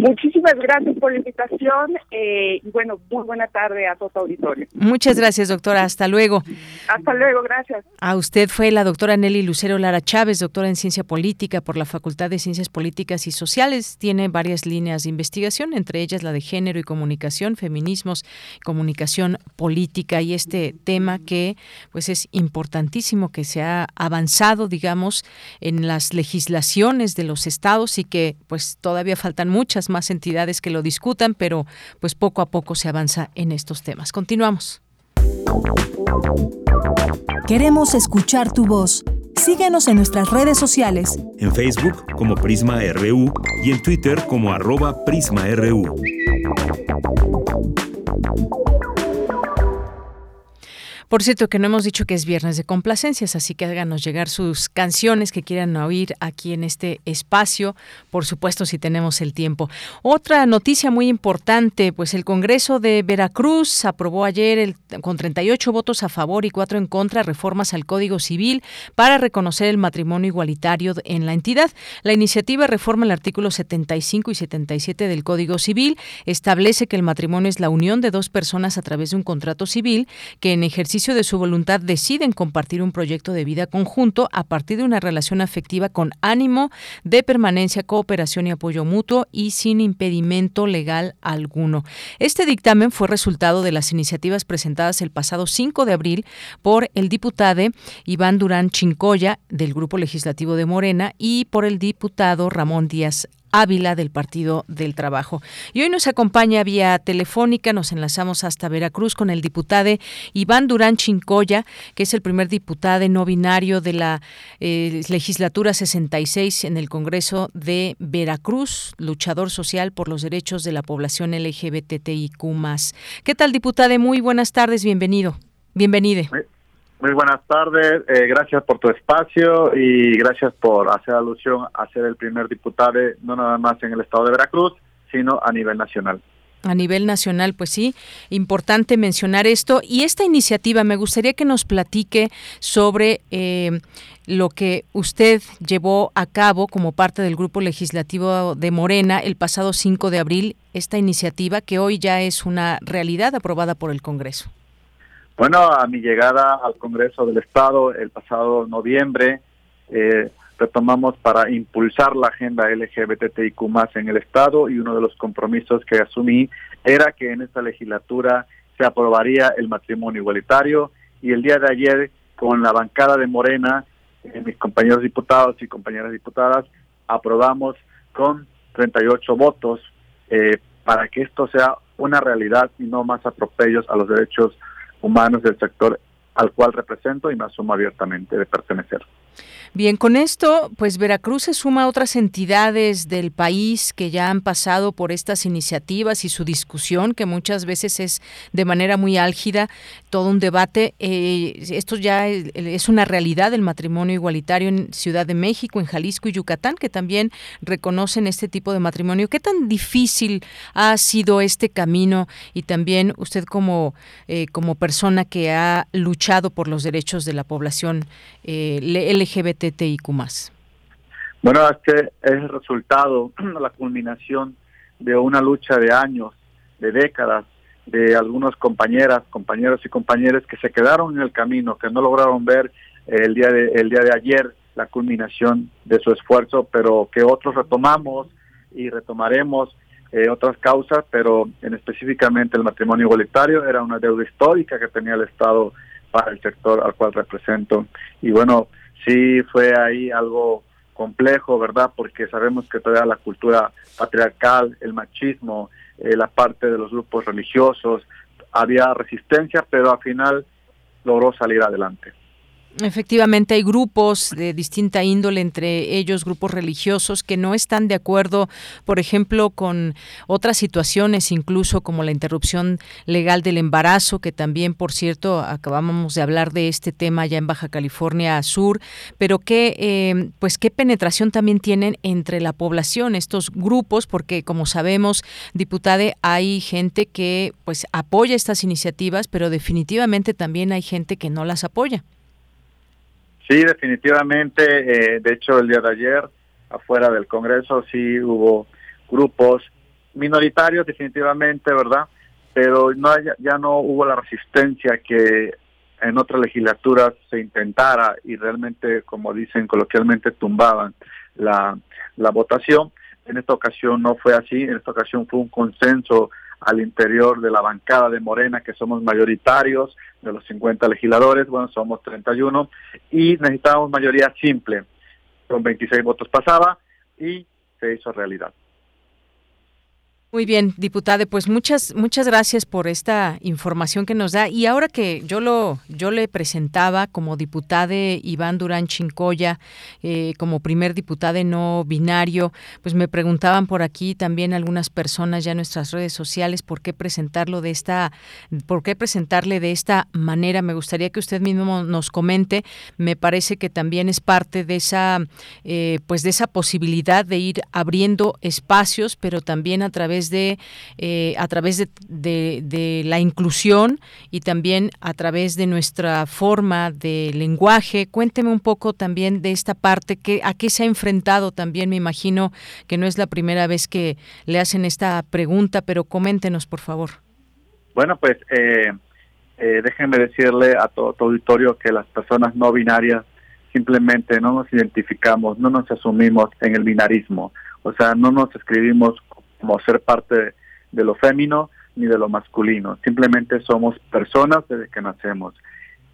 Muchísimas gracias por la invitación eh, y bueno, muy buena tarde a todo auditorio. Muchas gracias, doctora. Hasta luego. Hasta luego, gracias. A usted fue la doctora Nelly Lucero Lara Chávez, doctora en Ciencia Política por la Facultad de Ciencias Políticas y Sociales. Tiene varias líneas de investigación, entre ellas la de género y comunicación, feminismos, comunicación política y este tema que pues es importantísimo que se ha avanzado, digamos, en las legislaciones de los estados y que pues todavía faltan muchas más entidades que lo discutan, pero pues poco a poco se avanza en estos temas. Continuamos. Queremos escuchar tu voz. Síguenos en nuestras redes sociales. En Facebook como Prisma RU y en Twitter como arroba PrismaRU. Por cierto, que no hemos dicho que es viernes de complacencias, así que háganos llegar sus canciones que quieran oír aquí en este espacio, por supuesto, si tenemos el tiempo. Otra noticia muy importante, pues el Congreso de Veracruz aprobó ayer el, con 38 votos a favor y 4 en contra reformas al Código Civil para reconocer el matrimonio igualitario en la entidad. La iniciativa reforma el artículo 75 y 77 del Código Civil, establece que el matrimonio es la unión de dos personas a través de un contrato civil que en ejercicio de su voluntad deciden compartir un proyecto de vida conjunto a partir de una relación afectiva con ánimo de permanencia, cooperación y apoyo mutuo y sin impedimento legal alguno. Este dictamen fue resultado de las iniciativas presentadas el pasado 5 de abril por el diputado Iván Durán Chincoya del Grupo Legislativo de Morena y por el diputado Ramón Díaz Ávila del Partido del Trabajo. Y hoy nos acompaña vía telefónica, nos enlazamos hasta Veracruz con el diputado Iván Durán Chincoya, que es el primer diputado no binario de la eh, legislatura 66 en el Congreso de Veracruz, luchador social por los derechos de la población LGBTIQ. ¿Qué tal, diputado? Muy buenas tardes, bienvenido. Bienvenide. Muy buenas tardes, eh, gracias por tu espacio y gracias por hacer alusión a ser el primer diputado, no nada más en el estado de Veracruz, sino a nivel nacional. A nivel nacional, pues sí, importante mencionar esto. Y esta iniciativa, me gustaría que nos platique sobre eh, lo que usted llevó a cabo como parte del grupo legislativo de Morena el pasado 5 de abril, esta iniciativa que hoy ya es una realidad aprobada por el Congreso. Bueno, a mi llegada al Congreso del Estado el pasado noviembre, eh, retomamos para impulsar la agenda LGBTIQ en el Estado y uno de los compromisos que asumí era que en esta legislatura se aprobaría el matrimonio igualitario y el día de ayer con la bancada de Morena, eh, mis compañeros diputados y compañeras diputadas, aprobamos con 38 votos eh, para que esto sea una realidad y no más atropellos a los derechos humanos del sector al cual represento y me asumo abiertamente de pertenecer. Bien, con esto, pues Veracruz se suma a otras entidades del país que ya han pasado por estas iniciativas y su discusión, que muchas veces es de manera muy álgida, todo un debate. Eh, esto ya es una realidad el matrimonio igualitario en Ciudad de México, en Jalisco y Yucatán, que también reconocen este tipo de matrimonio. ¿Qué tan difícil ha sido este camino y también usted como, eh, como persona que ha luchado por los derechos de la población eh, LGBT? más? Bueno, este es el resultado, la culminación de una lucha de años, de décadas, de algunas compañeras, compañeros y compañeras que se quedaron en el camino, que no lograron ver el día de, el día de ayer la culminación de su esfuerzo, pero que otros retomamos y retomaremos eh, otras causas, pero en específicamente el matrimonio igualitario era una deuda histórica que tenía el Estado para el sector al cual represento. Y bueno, sí fue ahí algo complejo, ¿verdad? Porque sabemos que todavía la cultura patriarcal, el machismo, eh, la parte de los grupos religiosos, había resistencia, pero al final logró salir adelante. Efectivamente, hay grupos de distinta índole, entre ellos grupos religiosos, que no están de acuerdo, por ejemplo, con otras situaciones, incluso como la interrupción legal del embarazo, que también, por cierto, acabamos de hablar de este tema ya en Baja California Sur, pero que, eh, pues, qué penetración también tienen entre la población estos grupos, porque, como sabemos, diputada, hay gente que, pues, apoya estas iniciativas, pero definitivamente también hay gente que no las apoya. Sí, definitivamente. Eh, de hecho, el día de ayer, afuera del Congreso, sí hubo grupos minoritarios, definitivamente, ¿verdad? Pero no ya, no hubo la resistencia que en otras legislaturas se intentara y realmente, como dicen coloquialmente, tumbaban la, la votación. En esta ocasión no fue así, en esta ocasión fue un consenso al interior de la bancada de Morena, que somos mayoritarios, de los 50 legisladores, bueno, somos 31, y necesitábamos mayoría simple. Con 26 votos pasaba y se hizo realidad. Muy bien, diputada, pues muchas muchas gracias por esta información que nos da y ahora que yo lo yo le presentaba como diputada Iván Durán Chincoya eh, como primer diputada no binario, pues me preguntaban por aquí también algunas personas ya en nuestras redes sociales por qué presentarlo de esta por qué presentarle de esta manera. Me gustaría que usted mismo nos comente. Me parece que también es parte de esa eh, pues de esa posibilidad de ir abriendo espacios, pero también a través de eh, a través de, la inclusión y también a través de nuestra forma de lenguaje. Cuénteme un poco también de esta parte que a qué se ha enfrentado también. Me imagino que no es la primera vez que le hacen esta pregunta, pero coméntenos por favor. Bueno, pues eh, eh, déjenme decirle a todo, todo auditorio que las personas no binarias simplemente no nos identificamos, no nos asumimos en el binarismo, o sea, no nos escribimos como ser parte de lo femenino ni de lo masculino. Simplemente somos personas desde que nacemos.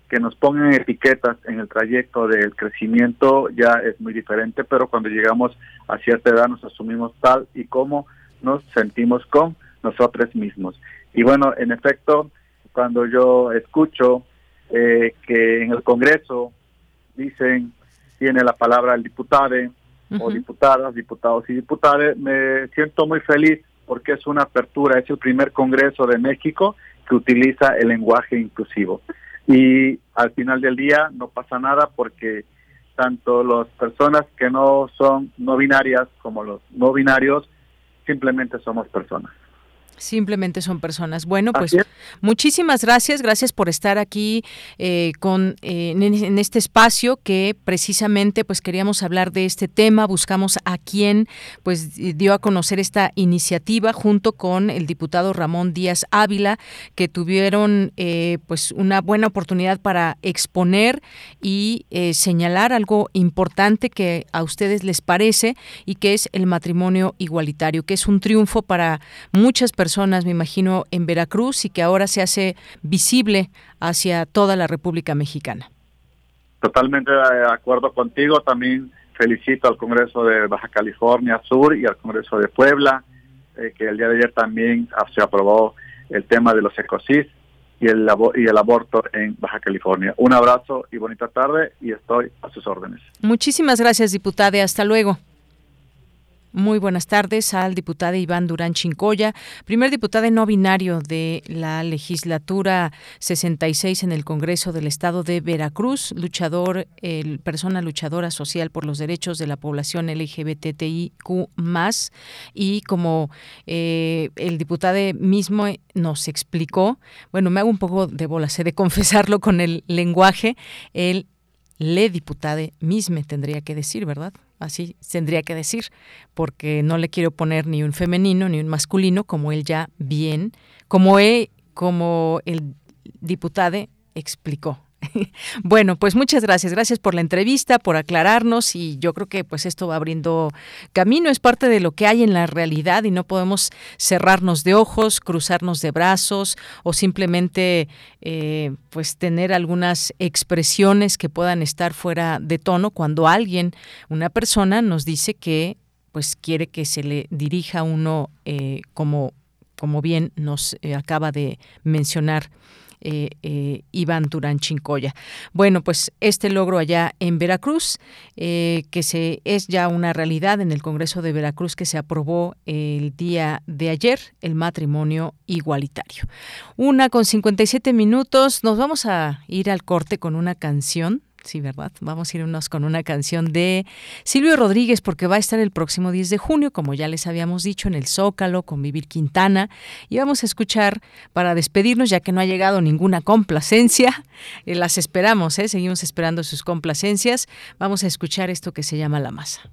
Que nos pongan etiquetas en el trayecto del crecimiento ya es muy diferente, pero cuando llegamos a cierta edad nos asumimos tal y como nos sentimos con nosotros mismos. Y bueno, en efecto, cuando yo escucho eh, que en el Congreso dicen, tiene la palabra el diputado, o diputadas, diputados y diputadas. Me siento muy feliz porque es una apertura, es el primer Congreso de México que utiliza el lenguaje inclusivo. Y al final del día no pasa nada porque tanto las personas que no son no binarias como los no binarios simplemente somos personas. Simplemente son personas. Bueno, pues muchísimas gracias, gracias por estar aquí eh, con eh, en, este espacio que precisamente pues queríamos hablar de este tema. Buscamos a quien pues dio a conocer esta iniciativa junto con el diputado Ramón Díaz Ávila, que tuvieron eh, pues una buena oportunidad para exponer y señalar algo importante que a ustedes les parece y que es el matrimonio igualitario, que es un triunfo para muchas personas personas, me imagino, en Veracruz y que ahora se hace visible hacia toda la República Mexicana. Totalmente de acuerdo contigo. También felicito al Congreso de Baja California Sur y al Congreso de Puebla, eh, que el día de ayer también se aprobó el tema de los ecosis y el, y el aborto en Baja California. Un abrazo y bonita tarde y estoy a sus órdenes. Muchísimas gracias, diputada. Hasta luego. Muy buenas tardes al diputado Iván Durán Chincoya, primer diputado no binario de la legislatura 66 en el Congreso del Estado de Veracruz, luchador, el, persona luchadora social por los derechos de la población LGBTIQ y como eh, el diputado mismo nos explicó, bueno, me hago un poco de bolas, he de confesarlo con el lenguaje, el le diputade misme tendría que decir, ¿verdad? Así tendría que decir, porque no le quiero poner ni un femenino ni un masculino, como él ya bien, como, he, como el diputade explicó. Bueno, pues muchas gracias. Gracias por la entrevista, por aclararnos y yo creo que pues esto va abriendo camino, es parte de lo que hay en la realidad y no podemos cerrarnos de ojos, cruzarnos de brazos o simplemente eh, pues tener algunas expresiones que puedan estar fuera de tono cuando alguien, una persona nos dice que pues quiere que se le dirija a uno eh, como como bien nos eh, acaba de mencionar eh, eh, Iván Durán Chincoya. Bueno, pues este logro allá en Veracruz, eh, que se es ya una realidad en el Congreso de Veracruz que se aprobó el día de ayer, el matrimonio igualitario. Una con 57 minutos, nos vamos a ir al corte con una canción Sí, ¿verdad? Vamos a irnos con una canción de Silvio Rodríguez porque va a estar el próximo 10 de junio, como ya les habíamos dicho, en el Zócalo con Vivir Quintana. Y vamos a escuchar para despedirnos, ya que no ha llegado ninguna complacencia. Eh, las esperamos, ¿eh? seguimos esperando sus complacencias. Vamos a escuchar esto que se llama La Masa.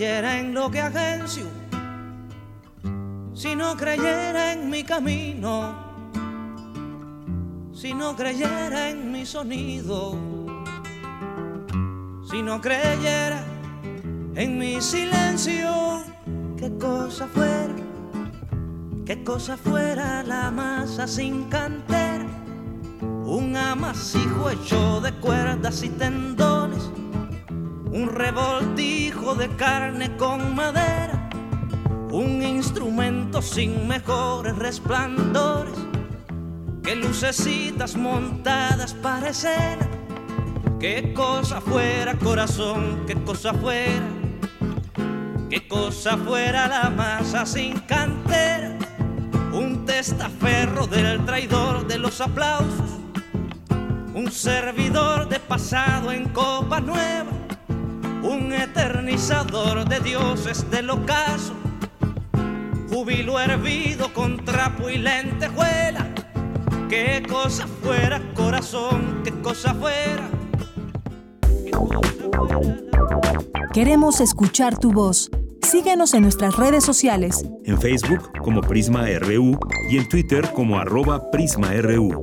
Creyera en lo que agencio, si no creyera en mi camino, si no creyera en mi sonido, si no creyera en mi silencio, qué cosa fuera, qué cosa fuera la masa sin cantera un amasijo hecho de cuerdas y tendones, un revoltijo de carne con madera, un instrumento sin mejores resplandores que lucecitas montadas para escena. Qué cosa fuera corazón, qué cosa fuera, qué cosa fuera la masa sin cantera, un testaferro del traidor de los aplausos un servidor de pasado en copa nueva, un eternizador de dioses del ocaso, júbilo hervido con trapo y lentejuela. Qué cosa fuera, corazón, qué cosa fuera. Queremos escuchar tu voz. síguenos en nuestras redes sociales. En Facebook como Prisma RU y en Twitter como arroba PrismaRU.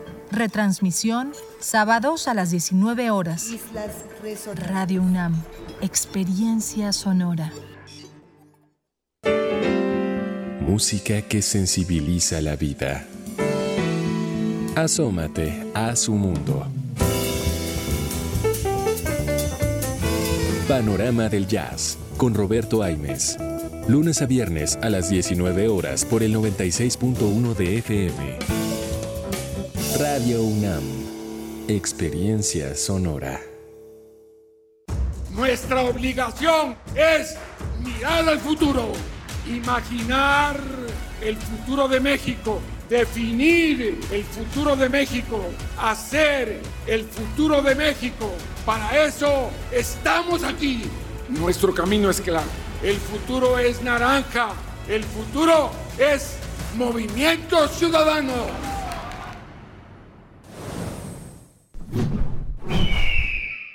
Retransmisión sábados a las 19 horas. Radio UNAM. Experiencia sonora. Música que sensibiliza la vida. Asómate a su mundo. Panorama del Jazz con Roberto Aimes. Lunes a viernes a las 19 horas por el 96.1 de FM. Radio UNAM. Experiencia sonora. Nuestra obligación es mirar al futuro, imaginar el futuro de México definir el futuro de México, hacer el futuro de México. Para eso estamos aquí. Nuestro camino es claro. El futuro es naranja. El futuro es movimiento ciudadano.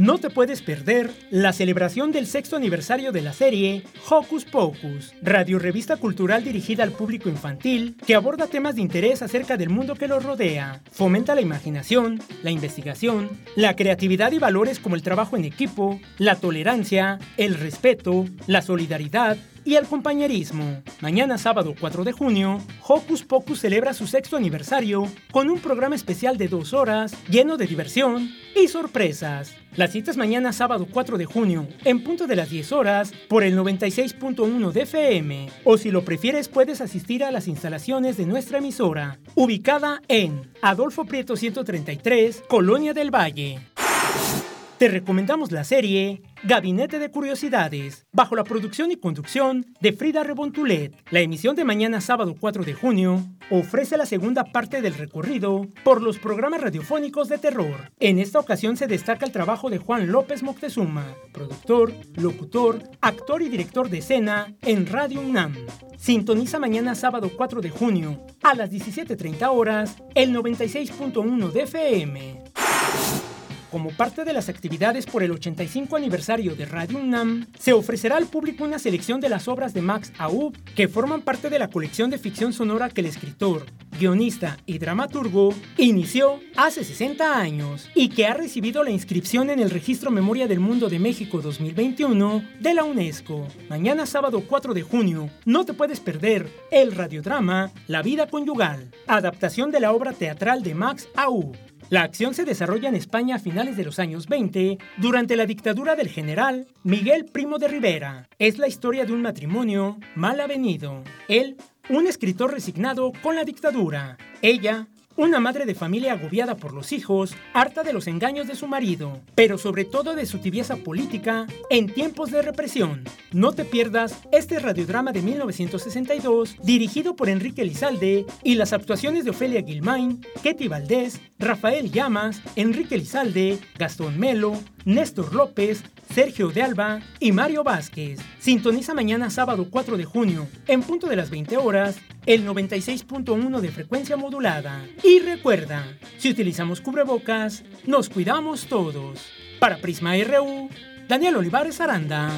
No te puedes perder la celebración del sexto aniversario de la serie Hocus Pocus, radio revista cultural dirigida al público infantil que aborda temas de interés acerca del mundo que los rodea, fomenta la imaginación, la investigación, la creatividad y valores como el trabajo en equipo, la tolerancia, el respeto, la solidaridad, y el compañerismo. Mañana sábado 4 de junio, Hocus Pocus celebra su sexto aniversario con un programa especial de dos horas lleno de diversión y sorpresas. La cita es mañana sábado 4 de junio, en punto de las 10 horas, por el 96.1 de FM. O si lo prefieres, puedes asistir a las instalaciones de nuestra emisora, ubicada en Adolfo Prieto 133, Colonia del Valle. Te recomendamos la serie Gabinete de Curiosidades, bajo la producción y conducción de Frida Rebontulet. La emisión de mañana sábado 4 de junio ofrece la segunda parte del recorrido por los programas radiofónicos de terror. En esta ocasión se destaca el trabajo de Juan López Moctezuma, productor, locutor, actor y director de escena en Radio UNAM. Sintoniza mañana sábado 4 de junio a las 17.30 horas el 96.1 de FM. Como parte de las actividades por el 85 aniversario de Radio UNAM, se ofrecerá al público una selección de las obras de Max Aub que forman parte de la colección de ficción sonora que el escritor, guionista y dramaturgo inició hace 60 años y que ha recibido la inscripción en el Registro Memoria del Mundo de México 2021 de la UNESCO. Mañana sábado 4 de junio, no te puedes perder el radiodrama La vida conyugal, adaptación de la obra teatral de Max Aub. La acción se desarrolla en España a finales de los años 20, durante la dictadura del general Miguel Primo de Rivera. Es la historia de un matrimonio mal avenido. Él, un escritor resignado con la dictadura. Ella, una madre de familia agobiada por los hijos, harta de los engaños de su marido, pero sobre todo de su tibieza política en tiempos de represión. No te pierdas este radiodrama de 1962, dirigido por Enrique Lizalde, y las actuaciones de Ofelia Gilmain, Ketty Valdés, Rafael Llamas, Enrique Lizalde, Gastón Melo, Néstor López, Sergio de Alba y Mario Vázquez. Sintoniza mañana sábado 4 de junio, en punto de las 20 horas, el 96.1 de frecuencia modulada. Y recuerda, si utilizamos cubrebocas, nos cuidamos todos. Para Prisma RU, Daniel Olivares Aranda.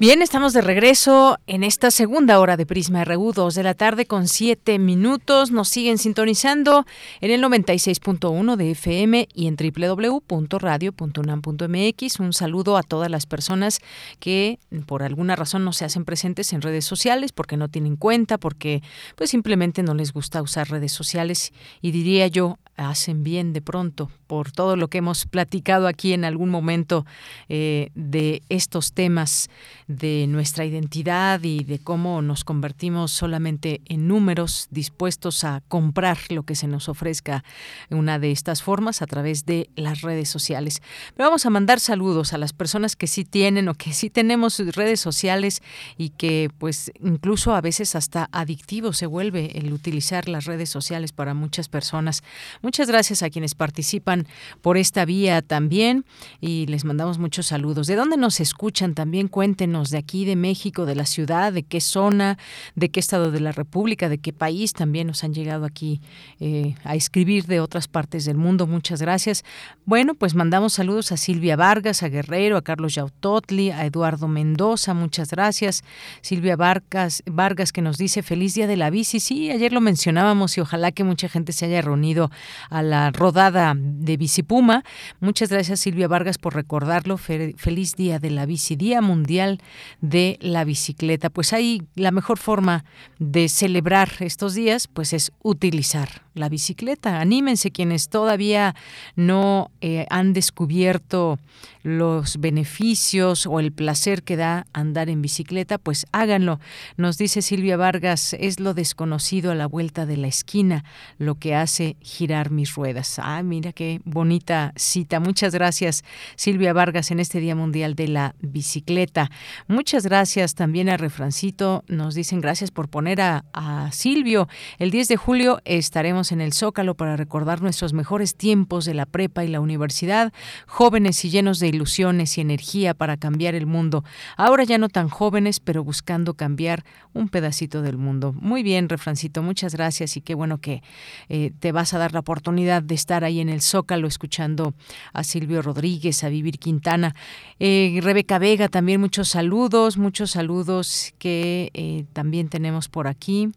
Bien, estamos de regreso en esta segunda hora de Prisma RU, 2 de la tarde con 7 minutos. Nos siguen sintonizando en el 96.1 de FM y en www.radio.unam.mx. Un saludo a todas las personas que por alguna razón no se hacen presentes en redes sociales porque no tienen cuenta, porque pues simplemente no les gusta usar redes sociales y diría yo hacen bien de pronto por todo lo que hemos platicado aquí en algún momento eh, de estos temas de nuestra identidad y de cómo nos convertimos solamente en números dispuestos a comprar lo que se nos ofrezca en una de estas formas a través de las redes sociales. Pero vamos a mandar saludos a las personas que sí tienen o que sí tenemos redes sociales y que pues incluso a veces hasta adictivo se vuelve el utilizar las redes sociales para muchas personas. Muchas gracias a quienes participan por esta vía también y les mandamos muchos saludos. ¿De dónde nos escuchan? También cuéntenos de aquí, de México, de la ciudad, de qué zona, de qué estado de la República, de qué país también nos han llegado aquí eh, a escribir de otras partes del mundo. Muchas gracias. Bueno, pues mandamos saludos a Silvia Vargas, a Guerrero, a Carlos Yautotli, a Eduardo Mendoza. Muchas gracias. Silvia Vargas, Vargas que nos dice feliz día de la bici. Sí, ayer lo mencionábamos y ojalá que mucha gente se haya reunido a la rodada de Bicipuma. Muchas gracias Silvia Vargas por recordarlo. Feliz día de la bici, Día Mundial de la Bicicleta. Pues ahí la mejor forma de celebrar estos días pues es utilizar la bicicleta. Anímense quienes todavía no eh, han descubierto los beneficios o el placer que da andar en bicicleta, pues háganlo. Nos dice Silvia Vargas, es lo desconocido a la vuelta de la esquina lo que hace girar mis ruedas. Ah, mira qué bonita cita. Muchas gracias Silvia Vargas en este Día Mundial de la Bicicleta. Muchas gracias también a Refrancito. Nos dicen gracias por poner a, a Silvio. El 10 de julio estaremos en el Zócalo para recordar nuestros mejores tiempos de la prepa y la universidad, jóvenes y llenos de ilusiones y energía para cambiar el mundo. Ahora ya no tan jóvenes, pero buscando cambiar un pedacito del mundo. Muy bien, Refrancito, muchas gracias y qué bueno que eh, te vas a dar la oportunidad de estar ahí en el Zócalo escuchando a Silvio Rodríguez, a Vivir Quintana. Eh, Rebeca Vega, también muchos saludos, muchos saludos que eh, también tenemos por aquí.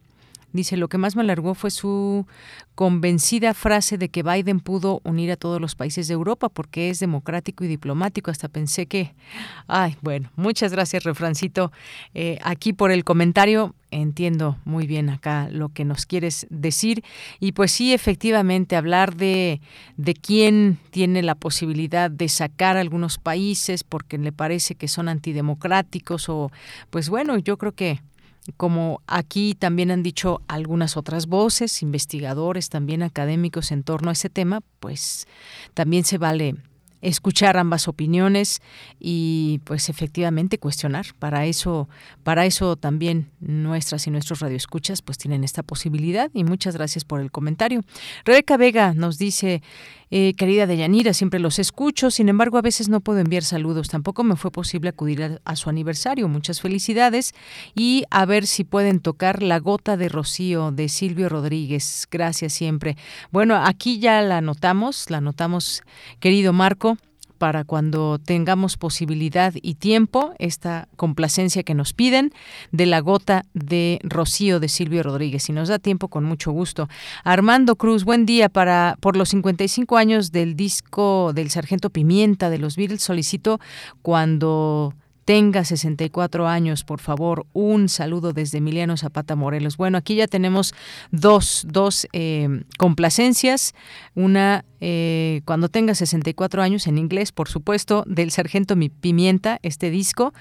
Dice, lo que más me alargó fue su convencida frase de que Biden pudo unir a todos los países de Europa porque es democrático y diplomático. Hasta pensé que... Ay, bueno, muchas gracias, Refrancito, eh, aquí por el comentario. Entiendo muy bien acá lo que nos quieres decir. Y pues sí, efectivamente, hablar de, de quién tiene la posibilidad de sacar a algunos países porque le parece que son antidemocráticos o, pues bueno, yo creo que como aquí también han dicho algunas otras voces, investigadores, también académicos en torno a ese tema, pues también se vale escuchar ambas opiniones y pues efectivamente cuestionar. Para eso, para eso también nuestras y nuestros radioescuchas pues tienen esta posibilidad y muchas gracias por el comentario. Rebeca Vega nos dice eh, querida Deyanira, siempre los escucho, sin embargo a veces no puedo enviar saludos, tampoco me fue posible acudir a, su aniversario. Muchas felicidades y a ver si pueden tocar La Gota de Rocío de Silvio Rodríguez. Gracias siempre. Bueno, aquí ya la anotamos, la anotamos, querido Marco para cuando tengamos posibilidad y tiempo, esta complacencia que nos piden de la gota de Rocío de Silvio Rodríguez. Si nos da tiempo, con mucho gusto. Armando Cruz, buen día para por los 55 años del disco del Sargento Pimienta de los Beatles. Solicito cuando tenga 64 años, por favor. Un saludo desde Emiliano Zapata Morelos. Bueno, aquí ya tenemos dos, dos eh, complacencias. Una eh, cuando tenga 64 años, en inglés, por supuesto, del Sargento Mi Pimienta, este disco,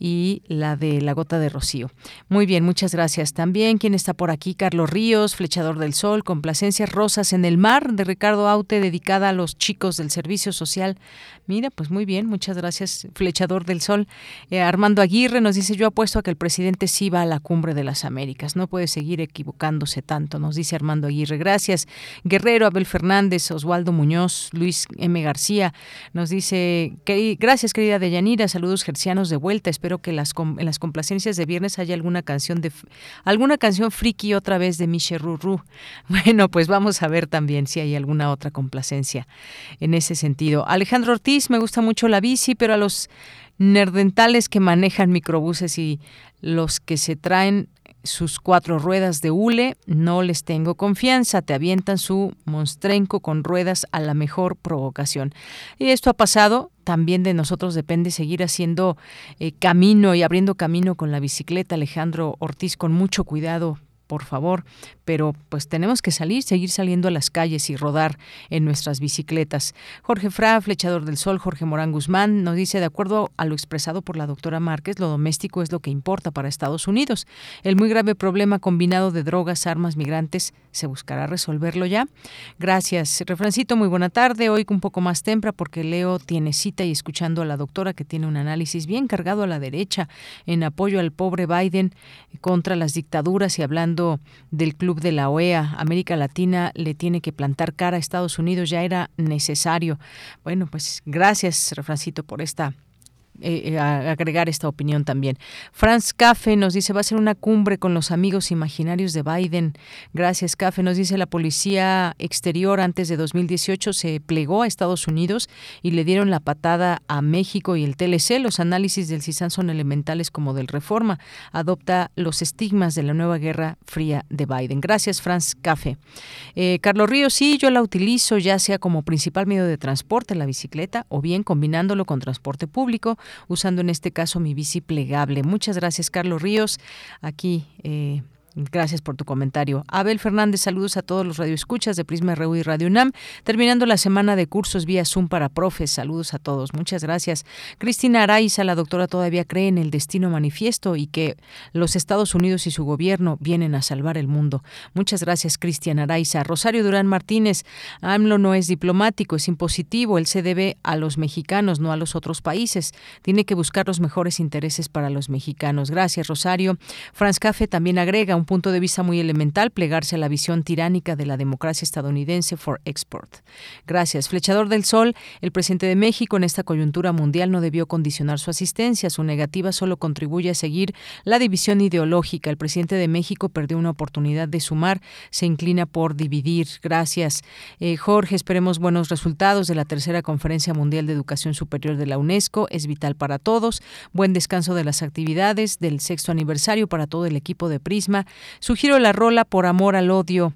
y la de La Gota de Rocío. Muy bien, muchas gracias. También, ¿quién está por aquí? Carlos Ríos, Flechador del Sol, Complacencias Rosas en el Mar, de Ricardo Aute, dedicada a los chicos del Servicio Social. Mira, pues muy bien, muchas gracias, Flechador del Sol. Eh, Armando Aguirre nos dice, yo apuesto a que el presidente sí va a la cumbre de las Américas. No puede seguir equivocándose tanto, nos dice Armando Aguirre. Gracias. Guerrero, Abel Fernández, Oswaldo Muñoz, Luis M. García, nos dice, que, gracias querida Deyanira, saludos gercianos de vuelta. Espero que las, en las complacencias de viernes haya alguna canción de alguna canción friki otra vez de Michel Ruru. Bueno, pues vamos a ver también si hay alguna otra complacencia en ese sentido. Alejandro Ortiz, me gusta mucho la bici, pero a los nerdentales que manejan microbuses y los que se traen sus cuatro ruedas de hule, no les tengo confianza, te avientan su monstrenco con ruedas a la mejor provocación. Y esto ha pasado, también de nosotros depende seguir haciendo eh, camino y abriendo camino con la bicicleta, Alejandro Ortiz, con mucho cuidado, por favor, pero pues tenemos que salir, seguir saliendo a las calles y rodar en nuestras bicicletas. Jorge Fra, Flechador del Sol, Jorge Morán Guzmán, nos dice, de acuerdo a lo expresado por la doctora Márquez, lo doméstico es lo que importa para Estados Unidos. El muy grave problema combinado de drogas, armas, migrantes, ¿se buscará resolverlo ya? Gracias. Refrancito, muy buena tarde. Hoy un poco más temprano porque Leo tiene cita y escuchando a la doctora que tiene un análisis bien cargado a la derecha en apoyo al pobre Biden contra las dictaduras y hablando del club de la OEA, América Latina le tiene que plantar cara a Estados Unidos, ya era necesario. Bueno, pues gracias, Refrancito, por esta eh, eh, agregar esta opinión también. Franz Café nos dice, va a ser una cumbre con los amigos imaginarios de Biden. Gracias, Café. Nos dice, la policía exterior antes de 2018 se plegó a Estados Unidos y le dieron la patada a México y el TLC. Los análisis del CISAN son elementales como del Reforma. Adopta los estigmas de la nueva guerra fría de Biden. Gracias, Franz Café. Eh, Carlos Ríos, sí, yo la utilizo ya sea como principal medio de transporte, la bicicleta, o bien combinándolo con transporte público usando en este caso mi bici plegable. Muchas gracias, Carlos Ríos. Aquí eh, Gracias por tu comentario. Abel Fernández, saludos a todos los radioescuchas de Prisma RU y Radio UNAM. Terminando la semana de cursos vía Zoom para profes. Saludos a todos. Muchas gracias. Cristina Araiza, la doctora, todavía cree en el destino manifiesto y que los Estados Unidos y su gobierno vienen a salvar el mundo. Muchas gracias, Cristian Araiza. Rosario Durán Martínez, AMLO no es diplomático, es impositivo. Él se debe a los mexicanos, no a los otros países. Tiene que buscar los mejores intereses para los mexicanos. Gracias, Rosario. Franz Café también agrega un punto de vista muy elemental, plegarse a la visión tiránica de la democracia estadounidense for export. Gracias. Flechador del Sol, el presidente de México en esta coyuntura mundial no debió condicionar su asistencia. Su negativa solo contribuye a seguir la división ideológica. El presidente de México perdió una oportunidad de sumar, se inclina por dividir. Gracias. Eh, Jorge, esperemos buenos resultados de la tercera Conferencia Mundial de Educación Superior de la UNESCO. Es vital para todos. Buen descanso de las actividades del sexto aniversario para todo el equipo de Prisma. Sugiero la rola Por Amor al Odio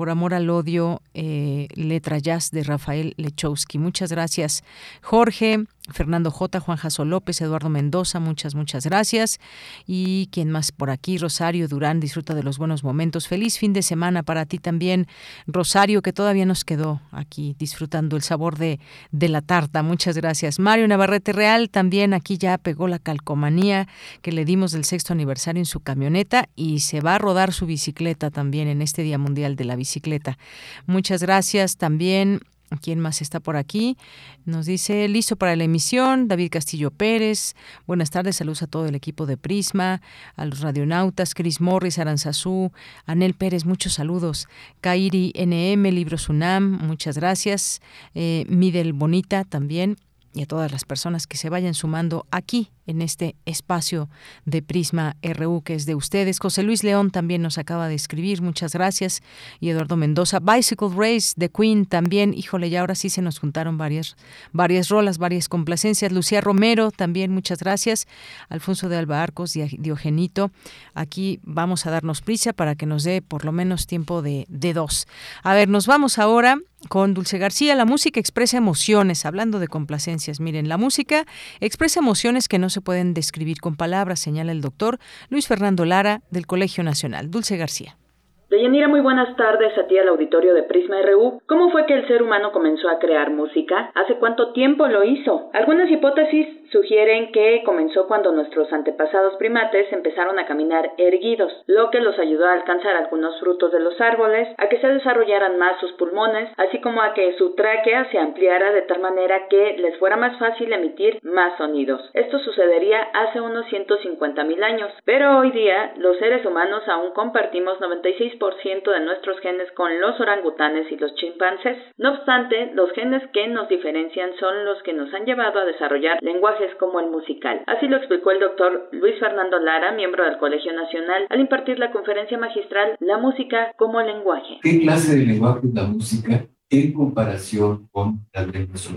por amor al odio, eh, letra jazz de Rafael Lechowski. Muchas gracias, Jorge. Fernando J, Juan Jaso López, Eduardo Mendoza, muchas, muchas gracias. Y quien más por aquí, Rosario Durán, disfruta de los buenos momentos. Feliz fin de semana para ti también, Rosario, que todavía nos quedó aquí disfrutando el sabor de, de la tarta. Muchas gracias. Mario Navarrete Real también aquí ya pegó la calcomanía que le dimos del sexto aniversario en su camioneta y se va a rodar su bicicleta también en este Día Mundial de la Bicicleta. Muchas gracias también ¿Quién más está por aquí? Nos dice, listo para la emisión, David Castillo Pérez. Buenas tardes, saludos a todo el equipo de Prisma, a los radionautas, Chris Morris, Aranzazú, Anel Pérez, muchos saludos. Kairi NM, Libros UNAM, muchas gracias. Eh, Midel Bonita también y a todas las personas que se vayan sumando aquí en este espacio de Prisma RU que es de ustedes. José Luis León también nos acaba de escribir, muchas gracias. Y Eduardo Mendoza, Bicycle Race de Queen también, híjole, ya ahora sí se nos juntaron varias, varias rolas, varias complacencias. Lucía Romero también, muchas gracias. Alfonso de Alba Arcos, Diogenito, aquí vamos a darnos prisa para que nos dé por lo menos tiempo de, de dos. A ver, nos vamos ahora con Dulce García. La música expresa emociones, hablando de complacencias. Miren, la música expresa emociones que no se pueden describir con palabras, señala el doctor Luis Fernando Lara del Colegio Nacional. Dulce García. Deyanira, muy buenas tardes a ti al auditorio de Prisma RU. ¿Cómo fue que el ser humano comenzó a crear música? ¿Hace cuánto tiempo lo hizo? Algunas hipótesis sugieren que comenzó cuando nuestros antepasados primates empezaron a caminar erguidos, lo que los ayudó a alcanzar algunos frutos de los árboles, a que se desarrollaran más sus pulmones, así como a que su tráquea se ampliara de tal manera que les fuera más fácil emitir más sonidos. Esto sucedería hace unos 150 mil años, pero hoy día los seres humanos aún compartimos 96% de nuestros genes con los orangutanes y los chimpancés. No obstante, los genes que nos diferencian son los que nos han llevado a desarrollar lenguaje es como el musical. Así lo explicó el doctor Luis Fernando Lara, miembro del Colegio Nacional, al impartir la conferencia magistral La música como lenguaje. ¿Qué clase de lenguaje es la música en comparación con las lenguas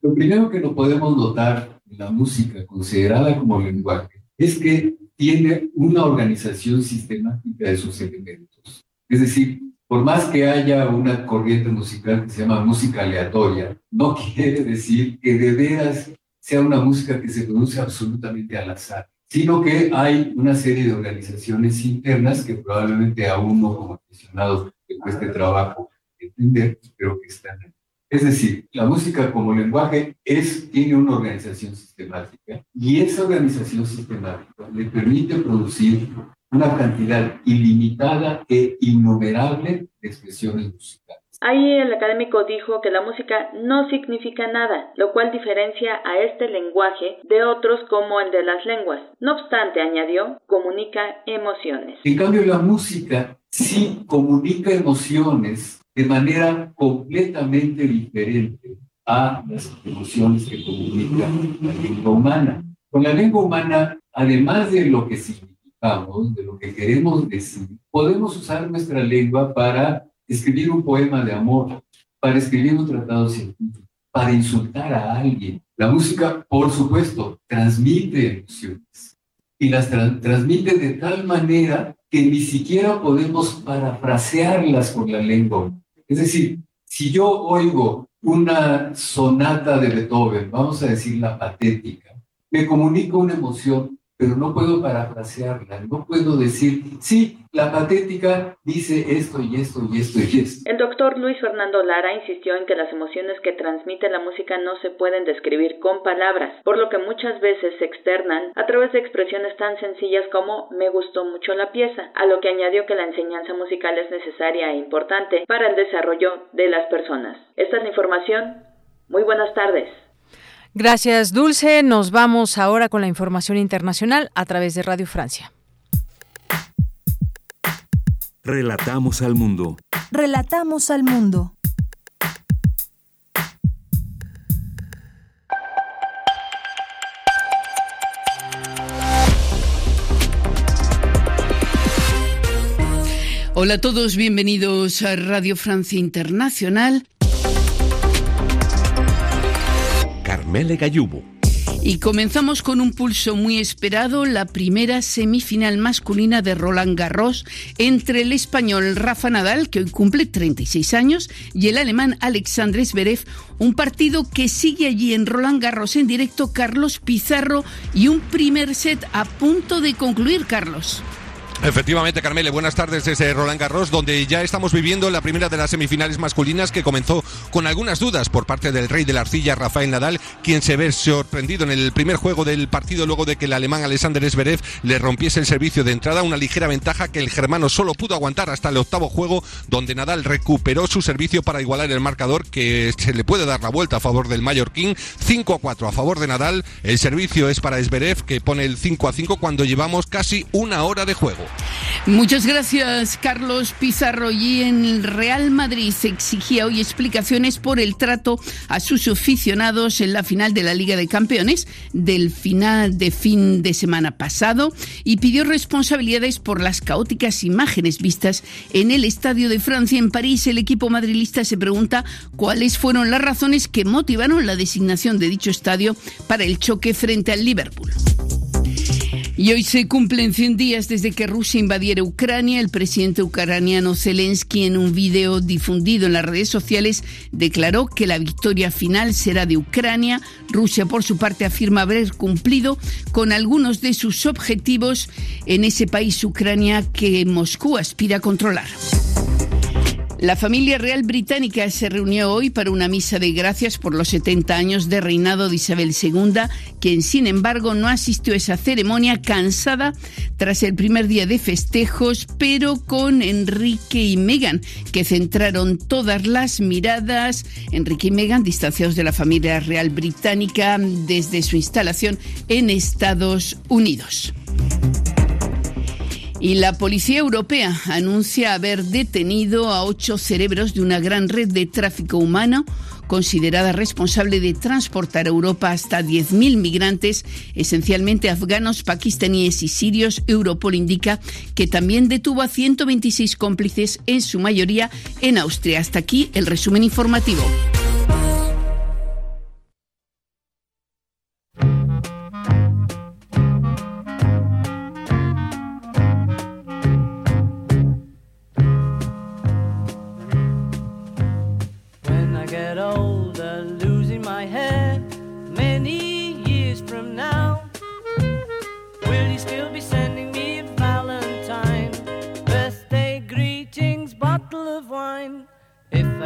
Lo primero que no podemos notar en la música considerada como lenguaje es que tiene una organización sistemática de sus elementos. Es decir, por más que haya una corriente musical que se llama música aleatoria, no quiere decir que de veras sea una música que se produce absolutamente al azar, sino que hay una serie de organizaciones internas que probablemente a uno como aficionado le cueste trabajo entender, pero que están ahí. Es decir, la música como lenguaje es, tiene una organización sistemática y esa organización sistemática le permite producir una cantidad ilimitada e innumerable de expresiones musicales. Ahí el académico dijo que la música no significa nada, lo cual diferencia a este lenguaje de otros como el de las lenguas. No obstante, añadió, comunica emociones. En cambio, la música sí comunica emociones de manera completamente diferente a las emociones que comunica la lengua humana. Con la lengua humana, además de lo que significamos, de lo que queremos decir, podemos usar nuestra lengua para escribir un poema de amor, para escribir un tratado científico, para insultar a alguien. La música, por supuesto, transmite emociones y las transmite de tal manera que ni siquiera podemos parafrasearlas con la lengua. Es decir, si yo oigo una sonata de Beethoven, vamos a decir la patética, me comunica una emoción pero no puedo parafrasearla, no puedo decir, sí, la patética dice esto y esto y esto y esto. El doctor Luis Fernando Lara insistió en que las emociones que transmite la música no se pueden describir con palabras, por lo que muchas veces se externan a través de expresiones tan sencillas como me gustó mucho la pieza, a lo que añadió que la enseñanza musical es necesaria e importante para el desarrollo de las personas. Esta es la información. Muy buenas tardes. Gracias, Dulce. Nos vamos ahora con la información internacional a través de Radio Francia. Relatamos al mundo. Relatamos al mundo. Hola a todos, bienvenidos a Radio Francia Internacional. Mele Gayubo. Y comenzamos con un pulso muy esperado, la primera semifinal masculina de Roland Garros entre el español Rafa Nadal, que hoy cumple 36 años, y el alemán Alexandre Zverev, un partido que sigue allí en Roland Garros en directo Carlos Pizarro y un primer set a punto de concluir, Carlos. Efectivamente, Carmele, buenas tardes desde Roland Garros, donde ya estamos viviendo la primera de las semifinales masculinas que comenzó con algunas dudas por parte del rey de la arcilla, Rafael Nadal, quien se ve sorprendido en el primer juego del partido luego de que el alemán Alexander Zverev le rompiese el servicio de entrada, una ligera ventaja que el germano solo pudo aguantar hasta el octavo juego, donde Nadal recuperó su servicio para igualar el marcador que se le puede dar la vuelta a favor del mallorquín, 5 a 4 a favor de Nadal, el servicio es para Zverev que pone el 5 a 5 cuando llevamos casi una hora de juego. Muchas gracias, Carlos Pizarro. Y en el Real Madrid se exigía hoy explicaciones por el trato a sus aficionados en la final de la Liga de Campeones del final de fin de semana pasado y pidió responsabilidades por las caóticas imágenes vistas en el Estadio de Francia en París. El equipo madrilista se pregunta cuáles fueron las razones que motivaron la designación de dicho estadio para el choque frente al Liverpool. Y hoy se cumplen 100 días desde que Rusia invadiera Ucrania. El presidente ucraniano Zelensky, en un video difundido en las redes sociales, declaró que la victoria final será de Ucrania. Rusia, por su parte, afirma haber cumplido con algunos de sus objetivos en ese país, Ucrania, que Moscú aspira a controlar. La familia real británica se reunió hoy para una misa de gracias por los 70 años de reinado de Isabel II, quien sin embargo no asistió a esa ceremonia cansada tras el primer día de festejos, pero con Enrique y Meghan, que centraron todas las miradas, Enrique y Meghan distanciados de la familia real británica desde su instalación en Estados Unidos. Y la Policía Europea anuncia haber detenido a ocho cerebros de una gran red de tráfico humano considerada responsable de transportar a Europa hasta 10.000 migrantes, esencialmente afganos, pakistaníes y sirios. Europol indica que también detuvo a 126 cómplices, en su mayoría en Austria. Hasta aquí el resumen informativo.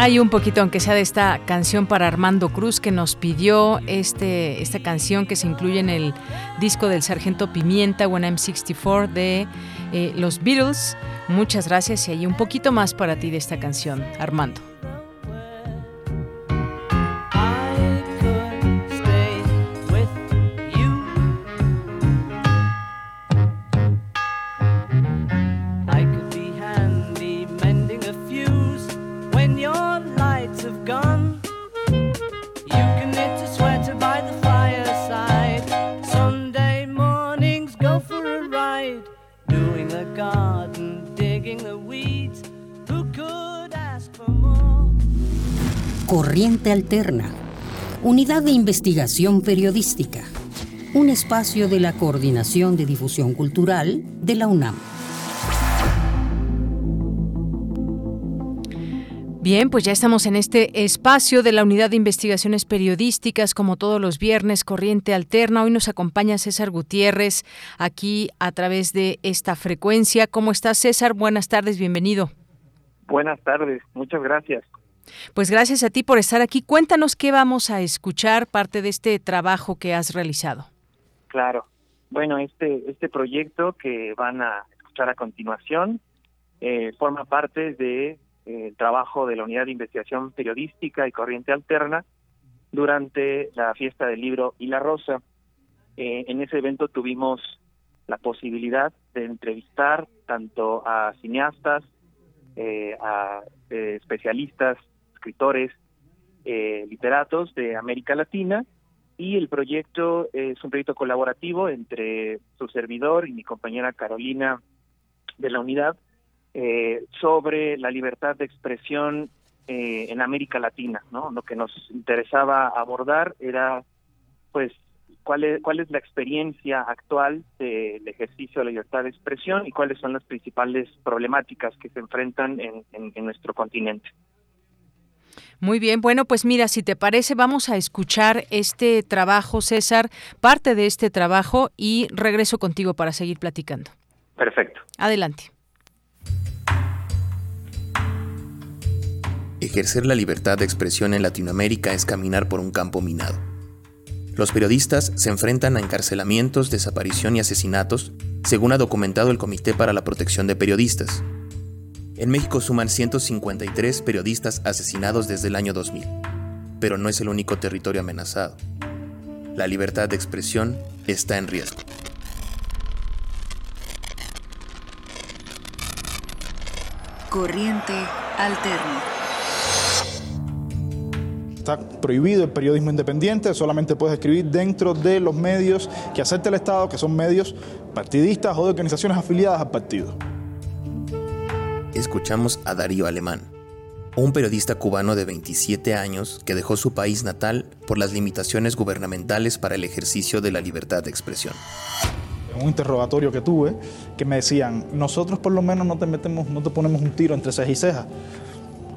Hay un poquito, aunque sea de esta canción para Armando Cruz, que nos pidió este, esta canción que se incluye en el disco del Sargento Pimienta, When I'm 64, de eh, los Beatles. Muchas gracias y hay un poquito más para ti de esta canción, Armando. Corriente Alterna, Unidad de Investigación Periodística, un espacio de la Coordinación de Difusión Cultural de la UNAM. Bien, pues ya estamos en este espacio de la Unidad de Investigaciones Periodísticas, como todos los viernes, Corriente Alterna. Hoy nos acompaña César Gutiérrez aquí a través de esta frecuencia. ¿Cómo estás, César? Buenas tardes, bienvenido. Buenas tardes, muchas gracias. Pues gracias a ti por estar aquí. Cuéntanos qué vamos a escuchar, parte de este trabajo que has realizado. Claro. Bueno, este, este proyecto que van a escuchar a continuación eh, forma parte de eh, trabajo de la Unidad de Investigación Periodística y Corriente Alterna durante la fiesta del libro y la rosa. Eh, en ese evento tuvimos la posibilidad de entrevistar tanto a cineastas, a especialistas escritores, eh, literatos de América Latina y el proyecto es un proyecto colaborativo entre su servidor y mi compañera Carolina de la unidad eh, sobre la libertad de expresión eh, en América Latina, ¿no? Lo que nos interesaba abordar era, pues, cuál es, cuál es la experiencia actual del ejercicio de la libertad de expresión y cuáles son las principales problemáticas que se enfrentan en nuestro continente. Muy bien, bueno, pues mira, si te parece, vamos a escuchar este trabajo, César, parte de este trabajo y regreso contigo para seguir platicando. Perfecto. Adelante. Ejercer la libertad de expresión en Latinoamérica es caminar por un campo minado. Los periodistas se enfrentan a encarcelamientos, desaparición y asesinatos, según ha documentado el Comité para la Protección de Periodistas, en México suman 153 periodistas asesinados desde el año 2000, pero no es el único territorio amenazado. La libertad de expresión está en riesgo. Corriente alterna. está prohibido el periodismo independiente, solamente puedes escribir dentro de los medios que acepte el Estado, que son medios partidistas o de organizaciones afiliadas al partido. Escuchamos a Darío Alemán, un periodista cubano de 27 años que dejó su país natal por las limitaciones gubernamentales para el ejercicio de la libertad de expresión. En un interrogatorio que tuve, que me decían, nosotros por lo menos no te metemos, no te ponemos un tiro entre ceja y ceja.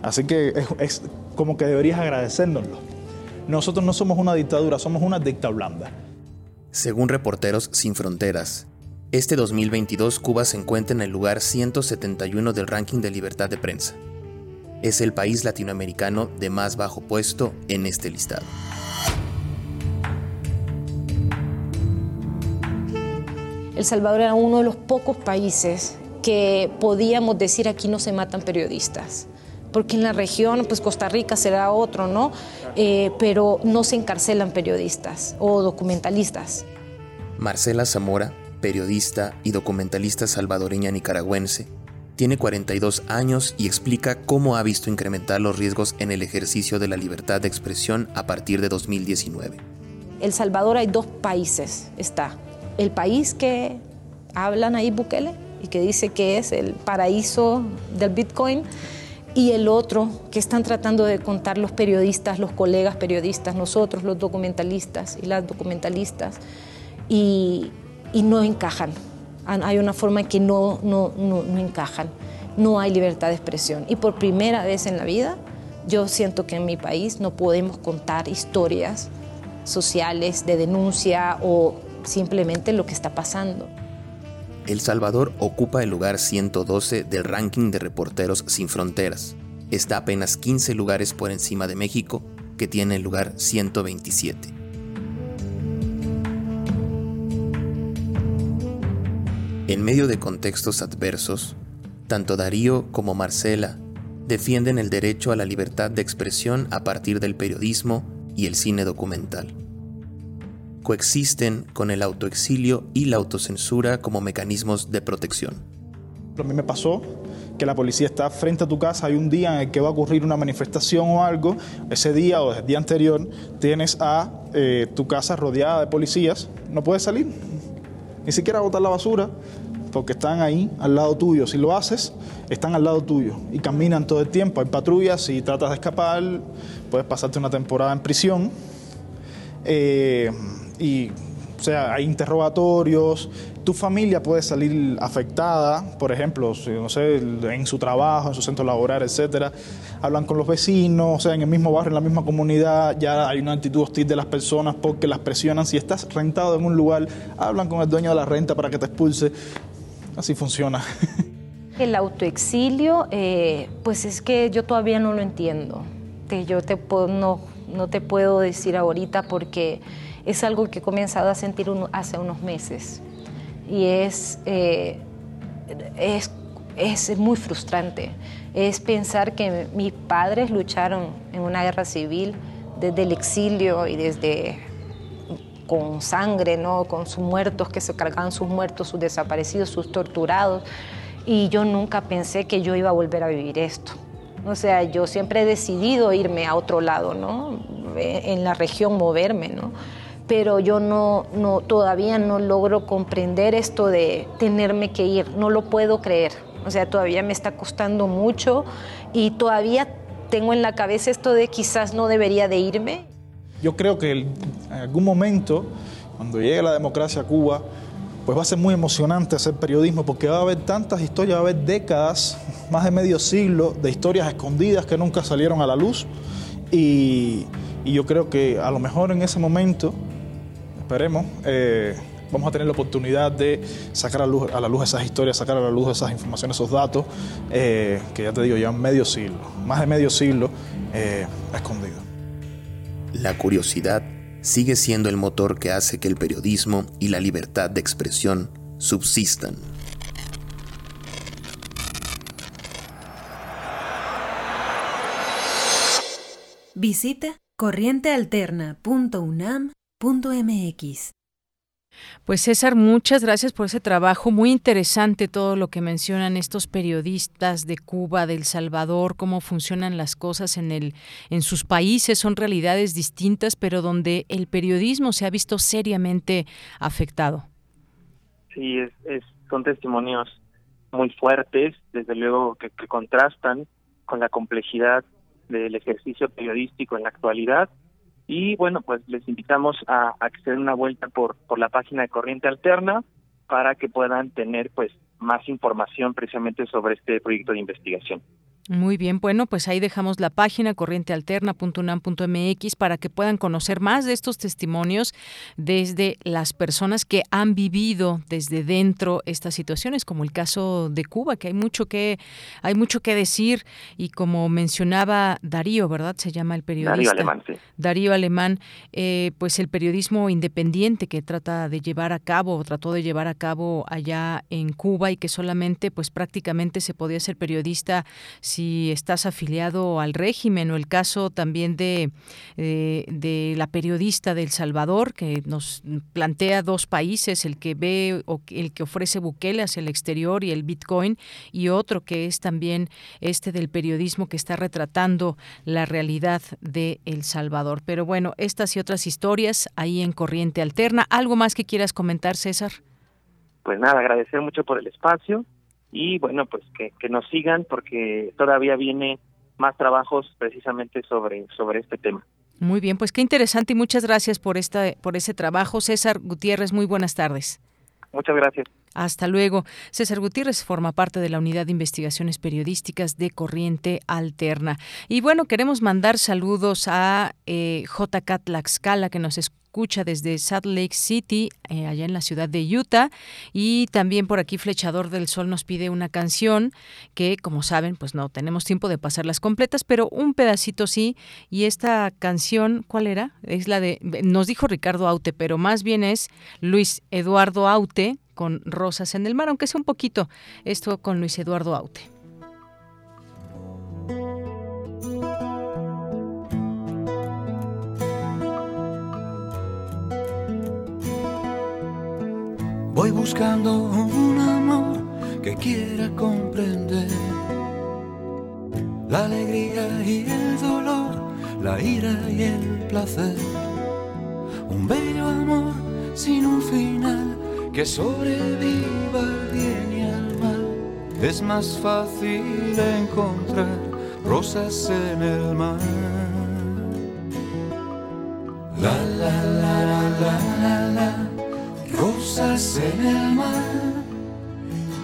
Así que es, es como que deberías agradecérnoslo. Nosotros no somos una dictadura, somos una dicta blanda. Según Reporteros Sin Fronteras, este 2022 Cuba se encuentra en el lugar 171 del ranking de libertad de prensa. Es el país latinoamericano de más bajo puesto en este listado. El Salvador era uno de los pocos países que podíamos decir aquí no se matan periodistas porque en la región, pues Costa Rica será otro, ¿no? Eh, pero no se encarcelan periodistas o documentalistas. Marcela Zamora, periodista y documentalista salvadoreña nicaragüense, tiene 42 años y explica cómo ha visto incrementar los riesgos en el ejercicio de la libertad de expresión a partir de 2019. El Salvador hay dos países, está el país que hablan ahí Bukele y que dice que es el paraíso del Bitcoin y el otro que están tratando de contar los periodistas, los colegas periodistas, nosotros, los documentalistas y las documentalistas, y, no encajan. Hay una forma en que no, no, no, no encajan. No hay libertad de expresión. Y por primera vez en la vida, yo siento que en mi país no podemos contar historias sociales de denuncia o simplemente lo que está pasando. El Salvador ocupa el lugar 112 del ranking de Reporteros Sin Fronteras. Está apenas 15 lugares por encima de México, que tiene el lugar 127. En medio de contextos adversos, tanto Darío como Marcela defienden el derecho a la libertad de expresión a partir del periodismo y el cine documental coexisten con el autoexilio y la autocensura como mecanismos de protección. A mí me pasó que la policía está frente a tu casa, hay un día en el que va a ocurrir una manifestación o algo, ese día o el día anterior tienes a eh, tu casa rodeada de policías, no puedes salir, ni siquiera botar la basura, porque están ahí al lado tuyo. Si lo haces, están al lado tuyo y caminan todo el tiempo. Hay patrullas, si tratas de escapar, puedes pasarte una temporada en prisión. Eh, y, o sea, hay interrogatorios, tu familia puede salir afectada, por ejemplo, no sé, en su trabajo, en su centro laboral, etcétera. Hablan con los vecinos, o sea, en el mismo barrio, en la misma comunidad, ya hay una actitud hostil de las personas porque las presionan. Si estás rentado en un lugar, hablan con el dueño de la renta para que te expulse. Así funciona. El autoexilio, eh, pues es que yo todavía no lo entiendo. yo te no, no te puedo decir ahorita porque es algo que he comenzado a sentir hace unos meses y es, eh, es, es, muy frustrante. Es pensar que mis padres lucharon en una guerra civil desde el exilio y desde con sangre, ¿no? con sus muertos, que se cargaban sus muertos, sus desaparecidos, sus torturados. Y yo nunca pensé que yo iba a volver a vivir esto. O sea, yo siempre he decidido irme a otro lado, ¿no? En la región moverme, ¿no? Pero yo no, no, todavía no logro comprender esto de tenerme que ir, no lo puedo creer. O sea, todavía me está costando mucho y todavía tengo en la cabeza esto de quizás no debería de irme. Yo creo que en algún momento, cuando llegue la democracia a Cuba, pues va a ser muy emocionante hacer periodismo porque va a haber tantas historias, va a haber décadas, más de medio siglo de historias escondidas que nunca salieron a la luz. Y, y yo creo que a lo mejor en ese momento esperemos, eh, vamos a tener la oportunidad de sacar a, luz, a, la luz esas historias, sacar a la luz esas informaciones, esos datos, eh, que ya te digo, llevan medio siglo, más de medio siglo eh, escondido. La curiosidad sigue siendo el motor que hace que el periodismo y la libertad de expresión subsistan. Visita corrientealterna.unam.mx Pues César, muchas gracias por ese trabajo. Muy interesante todo lo que mencionan estos periodistas de Cuba, de El Salvador, cómo funcionan las cosas en, el, en sus países. Son realidades distintas, pero donde el periodismo se ha visto seriamente afectado. Sí, es, son testimonios muy fuertes, desde luego que contrastan con la complejidad del ejercicio periodístico en la actualidad y bueno, pues les invitamos a, a que se den una vuelta por, por la página de Corriente Alterna para que puedan tener pues más información precisamente sobre este proyecto de investigación. Muy bien, bueno, pues ahí dejamos la página corrientealterna.unam.mx para que puedan conocer más de estos testimonios desde las personas que han vivido desde dentro estas situaciones, como el caso de Cuba, que hay mucho que hay mucho que decir y como mencionaba Darío, ¿verdad? Se llama el periodista. Darío Alemán, sí. Darío Alemán, eh, pues el periodismo independiente que trata de llevar a cabo o trató de llevar a cabo allá en Cuba y que solamente, pues prácticamente se podía ser periodista si estás afiliado al régimen o el caso también de, eh, de la periodista de El Salvador que nos plantea dos países, el que ve o el que ofrece Bukele hacia el exterior y el Bitcoin y otro que es también este del periodismo que está retratando la realidad de El Salvador. Pero bueno, estas y otras historias ahí en Corriente Alterna. ¿Algo más que quieras comentar, César? Pues nada, agradecer mucho por el espacio y bueno, pues que, que nos sigan porque todavía viene más trabajos precisamente sobre, sobre este tema. Muy bien, pues qué interesante y muchas gracias por esta, por ese trabajo. César Gutiérrez, muy buenas tardes. Muchas gracias. Hasta luego. César Gutiérrez forma parte de la Unidad de Investigaciones Periodísticas de Corriente Alterna. Y bueno, queremos mandar saludos a eh, JK Tlaxcala, que nos escucha desde Salt Lake City, eh, allá en la ciudad de Utah. Y también por aquí Flechador del Sol nos pide una canción que, como saben, pues no tenemos tiempo de pasarlas completas, pero un pedacito sí. Y esta canción, ¿cuál era? Es la de, nos dijo Ricardo Aute, pero más bien es Luis Eduardo Aute con Rosas en el Mar, aunque sea un poquito esto con Luis Eduardo Aute. Voy buscando un amor que quiera comprender la alegría y el dolor, la ira y el placer. Un bello amor sin un final que sobreviva al bien y al mal. Es más fácil encontrar rosas en el mar. La la la la la la rosas en el mar.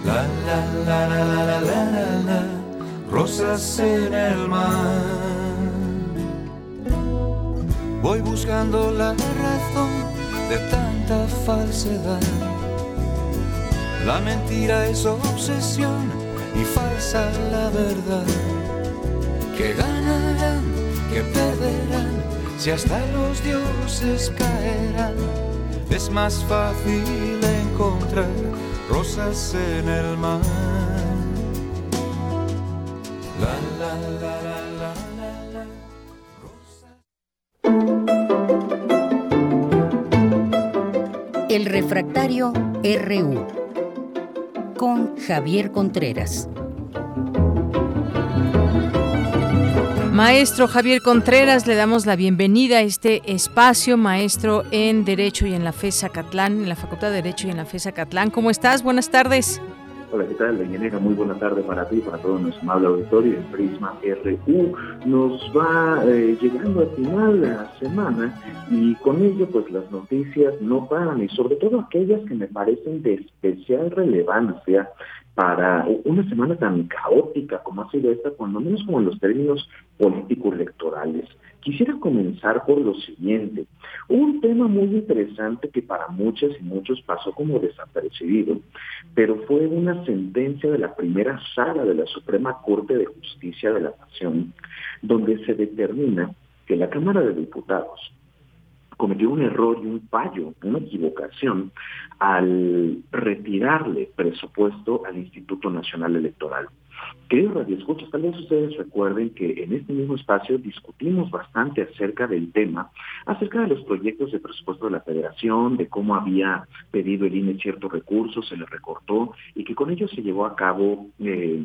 La la la la la la la la, rosas en el mar. Voy buscando la razón de tanta falsedad. La mentira es obsesión y falsa la verdad. Que ganarán, que perderán, si hasta los dioses caerán. Es más fácil encontrar rosas en el mar. La la la la la la. la. El refractario RU con Javier Contreras. Maestro Javier Contreras, le damos la bienvenida a este espacio, maestro en Derecho y en la FESA Catlán, en la Facultad de Derecho y en la FESA Catlán. ¿Cómo estás? Buenas tardes. Hola, ¿qué tal, Deyanira? Muy buena tarde para ti, para todo nuestro amable auditorio en Prisma RU. Nos va eh, llegando al final de la semana y con ello, pues las noticias no paran y sobre todo aquellas que me parecen de especial relevancia para una semana tan caótica como ha sido esta, cuando menos como en los términos político-electorales. Quisiera comenzar por lo siguiente. Un tema muy interesante que para muchas y muchos pasó como desapercibido, pero fue una sentencia de la primera sala de la Suprema Corte de Justicia de la Nación, donde se determina que la Cámara de Diputados cometió un error y un fallo, una equivocación al retirarle presupuesto al Instituto Nacional Electoral. Queridos radioescuchas, tal vez ustedes recuerden que en este mismo espacio discutimos bastante acerca del tema, acerca de los proyectos de presupuesto de la Federación, de cómo había pedido el INE ciertos recursos, se le recortó y que con ello se llevó a cabo eh,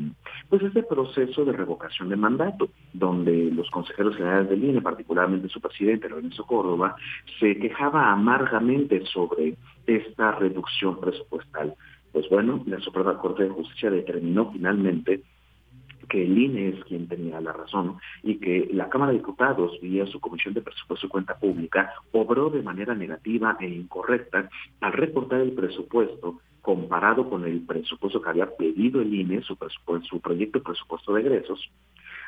pues este proceso de revocación de mandato, donde los consejeros generales del INE, particularmente su presidente, Lorenzo Córdoba, se quejaba amargamente sobre esta reducción presupuestal. Pues bueno, la Suprema Corte de Justicia determinó finalmente que el INE es quien tenía la razón y que la Cámara de Diputados, vía su Comisión de Presupuesto y Cuenta Pública, obró de manera negativa e incorrecta al reportar el presupuesto comparado con el presupuesto que había pedido el INE, su, su proyecto de presupuesto de egresos,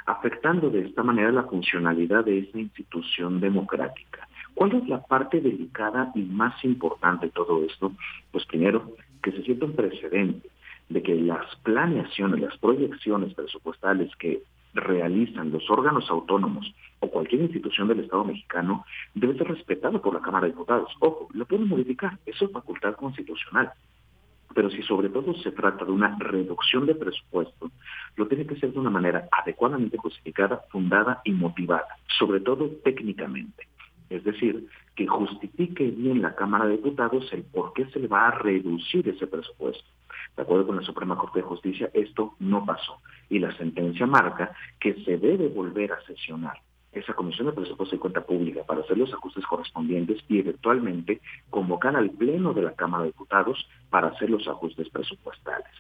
afectando de esta manera la funcionalidad de esa institución democrática. ¿Cuál es la parte delicada y más importante de todo esto? Pues primero, que se sienta un precedente de que las planeaciones, las proyecciones presupuestales que realizan los órganos autónomos o cualquier institución del Estado mexicano debe ser respetado por la Cámara de Diputados. Ojo, lo pueden modificar, eso es facultad constitucional. Pero si sobre todo se trata de una reducción de presupuesto, lo tiene que ser de una manera adecuadamente justificada, fundada y motivada, sobre todo técnicamente. Es decir, que justifique bien la Cámara de Diputados el por qué se le va a reducir ese presupuesto. De acuerdo con la Suprema Corte de Justicia, esto no pasó. Y la sentencia marca que se debe volver a sesionar esa Comisión de Presupuesto y Cuenta Pública para hacer los ajustes correspondientes y eventualmente convocar al Pleno de la Cámara de Diputados para hacer los ajustes presupuestales.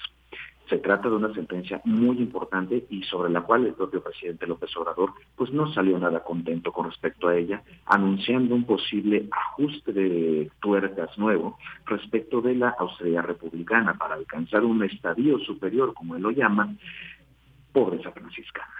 Se trata de una sentencia muy importante y sobre la cual el propio presidente López Obrador pues no salió nada contento con respecto a ella, anunciando un posible ajuste de tuercas nuevo respecto de la austeridad republicana para alcanzar un estadio superior, como él lo llama, pobreza franciscana.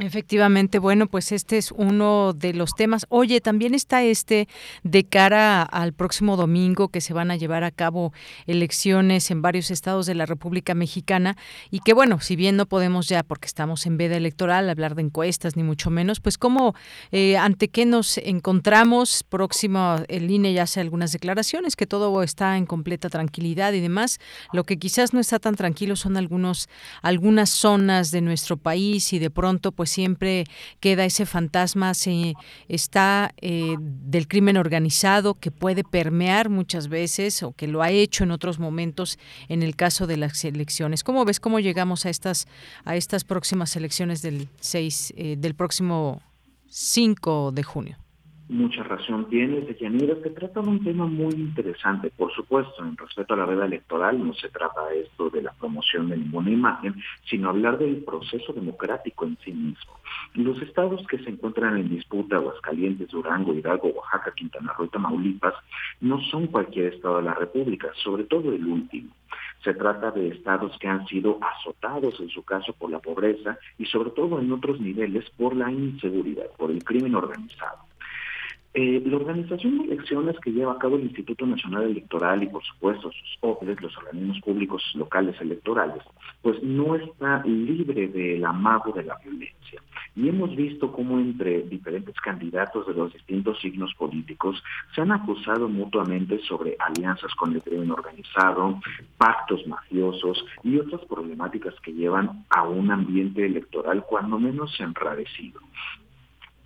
Efectivamente, bueno, pues este es uno de los temas. Oye, también está este de cara al próximo domingo que se van a llevar a cabo elecciones en varios estados de la República Mexicana y que bueno, si bien no podemos ya, porque estamos en veda electoral, hablar de encuestas ni mucho menos, pues cómo, eh, ante qué nos encontramos próximo, el INE ya hace algunas declaraciones, que todo está en completa tranquilidad y demás. Lo que quizás no está tan tranquilo son algunos, algunas zonas de nuestro país y de pronto pues siempre queda ese fantasma, se está eh, del crimen organizado que puede permear muchas veces o que lo ha hecho en otros momentos en el caso de las elecciones. ¿Cómo ves cómo llegamos a estas a estas próximas elecciones del 6 eh, del próximo 5 de junio? Mucha razón tienes, Yanira. Se trata de un tema muy interesante. Por supuesto, en respecto a la veda electoral, no se trata esto de la promoción de ninguna imagen, sino hablar del proceso democrático en sí mismo. Los estados que se encuentran en disputa, Aguascalientes, Durango, Hidalgo, Oaxaca, Quintana Roo y Tamaulipas, no son cualquier estado de la República, sobre todo el último. Se trata de estados que han sido azotados, en su caso, por la pobreza y sobre todo en otros niveles por la inseguridad, por el crimen organizado. Eh, la organización de elecciones que lleva a cabo el Instituto Nacional Electoral y, por supuesto, sus OPLES, los organismos públicos locales electorales, pues no está libre del amago de la violencia. Y hemos visto cómo entre diferentes candidatos de los distintos signos políticos se han acusado mutuamente sobre alianzas con el crimen organizado, pactos mafiosos y otras problemáticas que llevan a un ambiente electoral cuando menos enrarecido.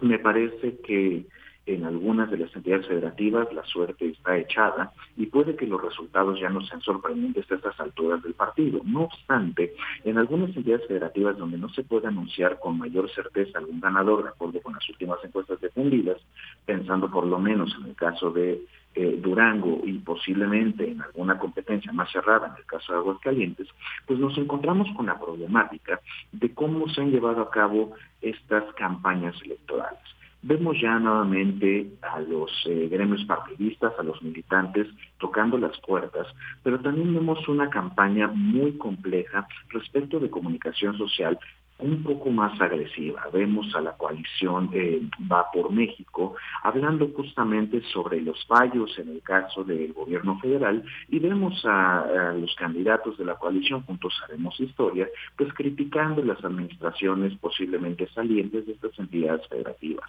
Me parece que en algunas de las entidades federativas la suerte está echada y puede que los resultados ya no sean sorprendentes a estas alturas del partido. No obstante, en algunas entidades federativas donde no se puede anunciar con mayor certeza algún ganador de acuerdo con las últimas encuestas defendidas, pensando por lo menos en el caso de eh, Durango y posiblemente en alguna competencia más cerrada, en el caso de Aguascalientes, pues nos encontramos con la problemática de cómo se han llevado a cabo estas campañas electorales. Vemos ya nuevamente a los eh, gremios partidistas, a los militantes tocando las puertas, pero también vemos una campaña muy compleja respecto de comunicación social un poco más agresiva. Vemos a la coalición eh, Va por México hablando justamente sobre los fallos en el caso del gobierno federal y vemos a, los candidatos de la coalición, juntos haremos historia, pues criticando las administraciones posiblemente salientes de estas entidades federativas.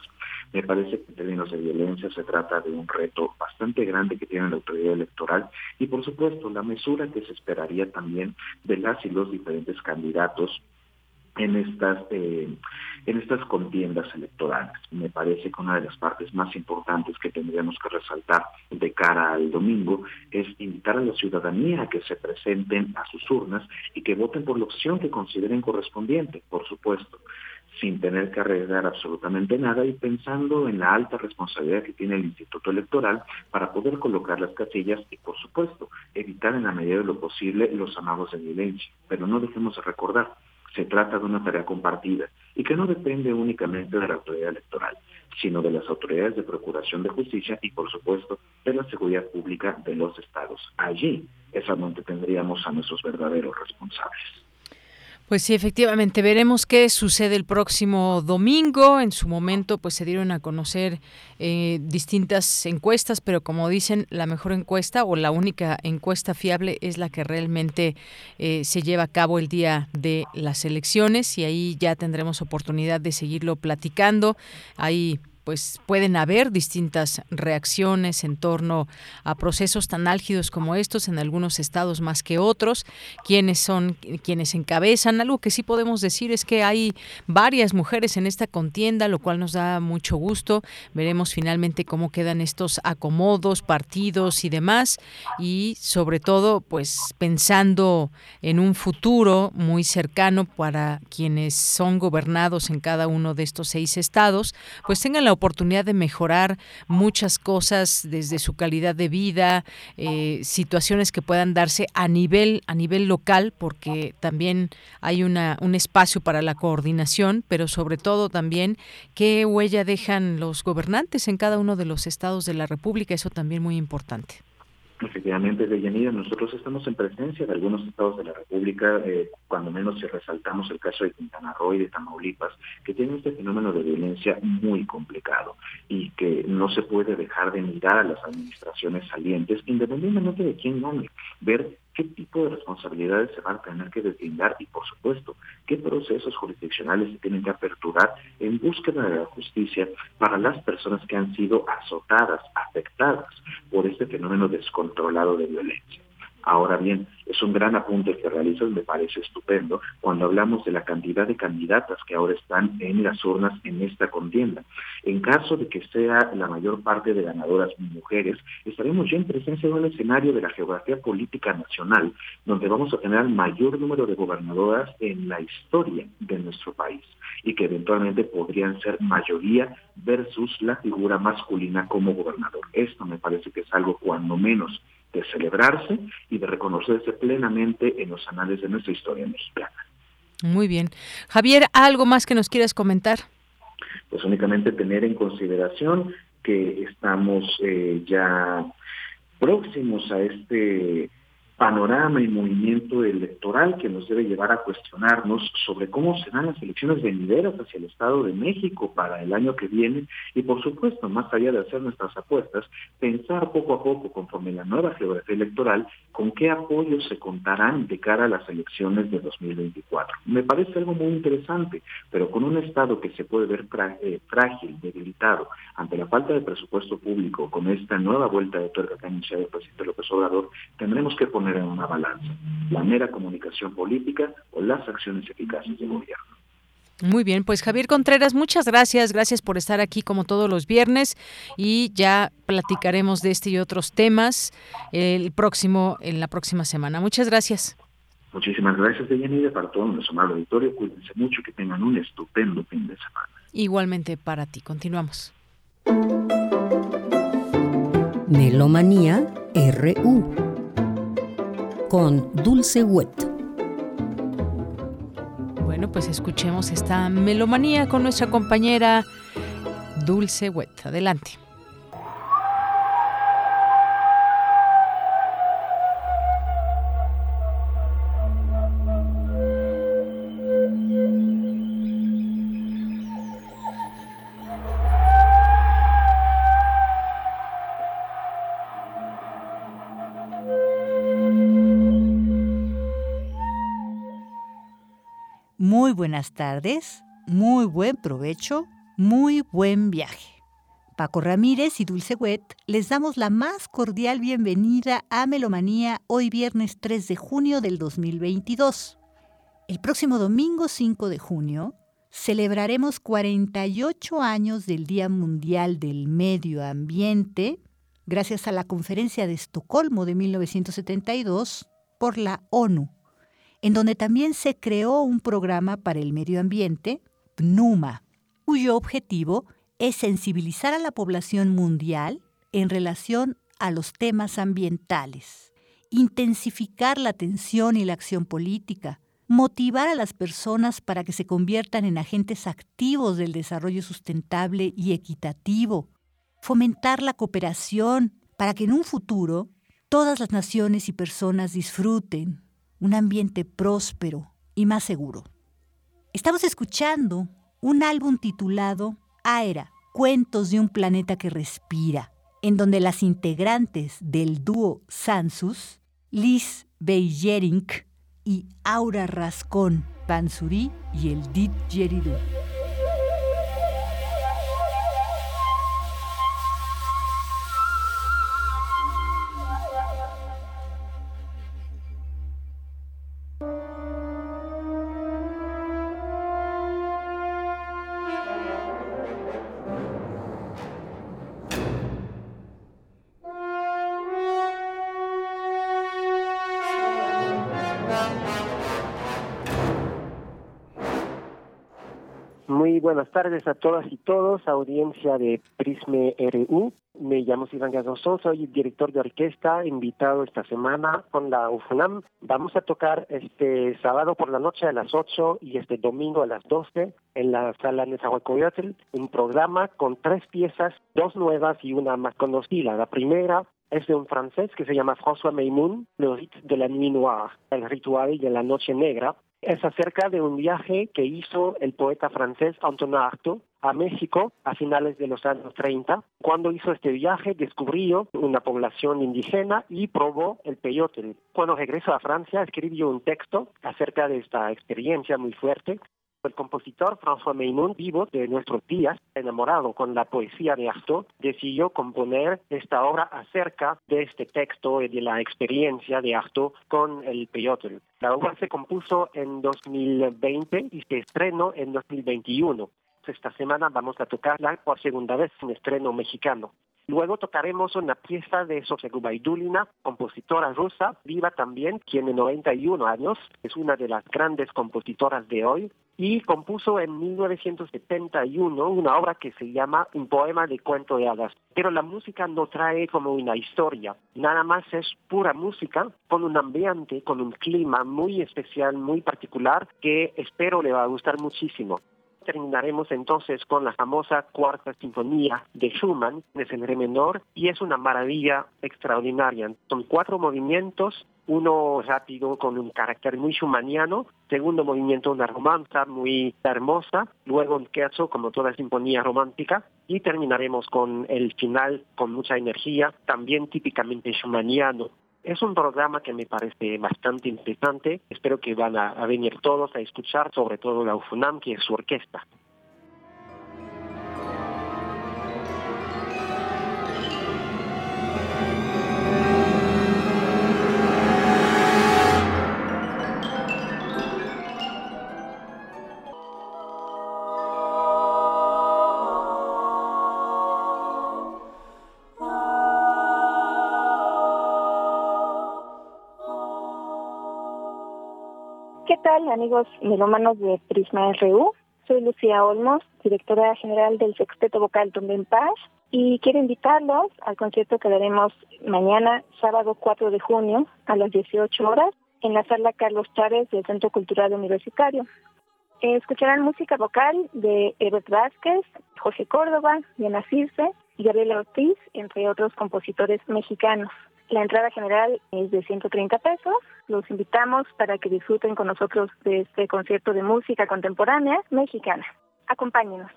Me parece que en términos de violencia se trata de un reto bastante grande que tiene la autoridad electoral y por supuesto la mesura que se esperaría también de las y los diferentes candidatos en estas, eh, en estas contiendas electorales. Me parece que una de las partes más importantes que tendríamos que resaltar de cara al domingo es invitar a la ciudadanía a que se presenten a sus urnas y que voten por la opción que consideren correspondiente, por supuesto sin tener que arriesgar absolutamente nada y pensando en la alta responsabilidad que tiene el Instituto Electoral para poder colocar las casillas y, por supuesto, evitar en la medida de lo posible los amados de violencia. Pero no dejemos de recordar, se trata de una tarea compartida y que no depende únicamente de la autoridad electoral, sino de las autoridades de procuración de justicia y, por supuesto, de la seguridad pública de los estados. Allí es donde tendríamos a nuestros verdaderos responsables. Pues sí, efectivamente, veremos qué sucede el próximo domingo. En su momento, pues se dieron a conocer eh, distintas encuestas, pero como dicen, la mejor encuesta o la única encuesta fiable es la que realmente eh, se lleva a cabo el día de las elecciones y ahí ya tendremos oportunidad de seguirlo platicando. Hay pues pueden haber distintas reacciones en torno a procesos tan álgidos como estos en algunos estados más que otros, quienes son quienes encabezan. Algo que sí podemos decir es que hay varias mujeres en esta contienda, lo cual nos da mucho gusto. Veremos finalmente cómo quedan estos acomodos, partidos y demás y sobre todo pues pensando en un futuro muy cercano para quienes son gobernados en cada uno de estos seis estados, pues tengan la oportunidad de mejorar muchas cosas desde su calidad de vida, eh, situaciones que puedan darse a nivel a nivel local, porque también hay una un espacio para la coordinación, pero sobre todo también qué huella dejan los gobernantes en cada uno de los estados de la República, eso también muy importante. Efectivamente, Deyanira, nosotros estamos en presencia de algunos estados de la República, eh, cuando menos si resaltamos el caso de Quintana Roo y de Tamaulipas, que tienen este fenómeno de violencia muy complicado y que no se puede dejar de mirar a las administraciones salientes, independientemente de quién gane, ver qué tipo de responsabilidades se van a tener que deslindar y, por supuesto, qué procesos jurisdiccionales se tienen que aperturar en búsqueda de la justicia para las personas que han sido azotadas, afectadas por este fenómeno descontrolado de violencia. Ahora bien, es un gran apunte que realizas, me parece estupendo, cuando hablamos de la cantidad de candidatas que ahora están en las urnas en esta contienda. En caso de que sea la mayor parte de ganadoras mujeres, estaremos ya en presencia de un escenario de la geografía política nacional, donde vamos a tener el mayor número de gobernadoras en la historia de nuestro país y que eventualmente podrían ser mayoría versus la figura masculina como gobernador. Esto me parece que es algo cuando menos de celebrarse y de reconocerse plenamente en los anales de nuestra historia mexicana. Muy bien. Javier, ¿algo más que nos quieras comentar? Pues únicamente tener en consideración que estamos eh, ya próximos a este panorama y movimiento electoral que nos debe llevar a cuestionarnos sobre cómo serán las elecciones venideras hacia el Estado de México para el año que viene y por supuesto, más allá de hacer nuestras apuestas, pensar poco a poco conforme la nueva geografía electoral con qué apoyos se contarán de cara a las elecciones de 2024. Me parece algo muy interesante, pero con un Estado que se puede ver eh, frágil, debilitado, ante la falta de presupuesto público, con esta nueva vuelta de tuerca que ha anunciado el presidente López Obrador, tendremos que poner en una balanza la mera comunicación política o las acciones eficaces del gobierno. Muy bien, pues Javier Contreras, muchas gracias, gracias por estar aquí como todos los viernes y ya platicaremos de este y otros temas el próximo en la próxima semana. Muchas gracias. Muchísimas gracias, Deyanide, para todo nuestro amable auditorio. Cuídense mucho, que tengan un estupendo fin de semana. Igualmente para ti. Continuamos. Melomanía RU con Dulce Wet. Bueno, pues escuchemos esta melomanía con nuestra compañera Dulce Wet. Adelante. Buenas tardes, muy buen provecho, muy buen viaje. Paco Ramírez y Dulce Wet les damos la más cordial bienvenida a Melomanía hoy viernes 3 de junio del 2022. El próximo domingo 5 de junio celebraremos 48 años del Día Mundial del Medio Ambiente gracias a la Conferencia de Estocolmo de 1972 por la ONU, en donde también se creó un programa para el medio ambiente, PNUMA, cuyo objetivo es sensibilizar a la población mundial en relación a los temas ambientales, intensificar la atención y la acción política, motivar a las personas para que se conviertan en agentes activos del desarrollo sustentable y equitativo, fomentar la cooperación para que en un futuro todas las naciones y personas disfruten un ambiente próspero y más seguro. Estamos escuchando un álbum titulado Aera, Cuentos de un planeta que respira, en donde las integrantes del dúo Sansus, Liz Beyerink y Aura Rascón Pansuri y el Didgeridoo. Buenas tardes a todas y todos, audiencia de Prisme RU. Me llamo Iván Gazoso, soy director de orquesta, invitado esta semana con la UFUNAM. Vamos a tocar este sábado por la noche a las 8 y este domingo a las 12 en la sala Nezahualcóyotl, un programa con tres piezas, dos nuevas y una más conocida. La primera es de un francés que se llama François Meymoun, Le Rite de la Nuit Noire, el ritual de la noche negra, es acerca de un viaje que hizo el poeta francés Antonin Artaud a México a finales de los años 30. Cuando hizo este viaje descubrió una población indígena y probó el peyote. Cuando regresó a Francia escribió un texto acerca de esta experiencia muy fuerte el compositor François Meynon, vivo de nuestros días, enamorado con la poesía de Artaud, decidió componer esta obra acerca de este texto y de la experiencia de Artaud con el peyote. La obra se compuso en 2020 y se estrenó en 2021. Esta semana vamos a tocarla por segunda vez en estreno mexicano. Luego tocaremos una pieza de Sofía Gubaidulina, compositora rusa, viva también, tiene 91 años, es una de las grandes compositoras de hoy, y compuso en 1971 una obra que se llama Un poema de cuento de hadas. Pero la música no trae como una historia, nada más es pura música con un ambiente, con un clima muy especial, muy particular, que espero le va a gustar muchísimo terminaremos entonces con la famosa cuarta sinfonía de Schumann, es en re menor, y es una maravilla extraordinaria. Son cuatro movimientos, uno rápido con un carácter muy schumanniano, segundo movimiento una romanza muy hermosa, luego un scherzo como toda sinfonía romántica, y terminaremos con el final con mucha energía, también típicamente schumanniano. Es un programa que me parece bastante interesante. Espero que van a, venir todos a escuchar, sobre todo la UFUNAM, que es su orquesta. Amigos melómanos de Prisma RU? Soy Lucía Olmos, directora general del Sexteto Vocal Donde en Paz, y quiero invitarlos al concierto que daremos mañana, sábado 4 de junio, a las 18 horas, en la sala Carlos Chávez del Centro Cultural Universitario. Escucharán música vocal de Ebert Vázquez, José Córdoba, Diana Circe y Gabriela Ortiz, entre otros compositores mexicanos. La entrada general es de 130 pesos. Los invitamos para que disfruten con nosotros de este concierto de música contemporánea mexicana. Acompáñenos.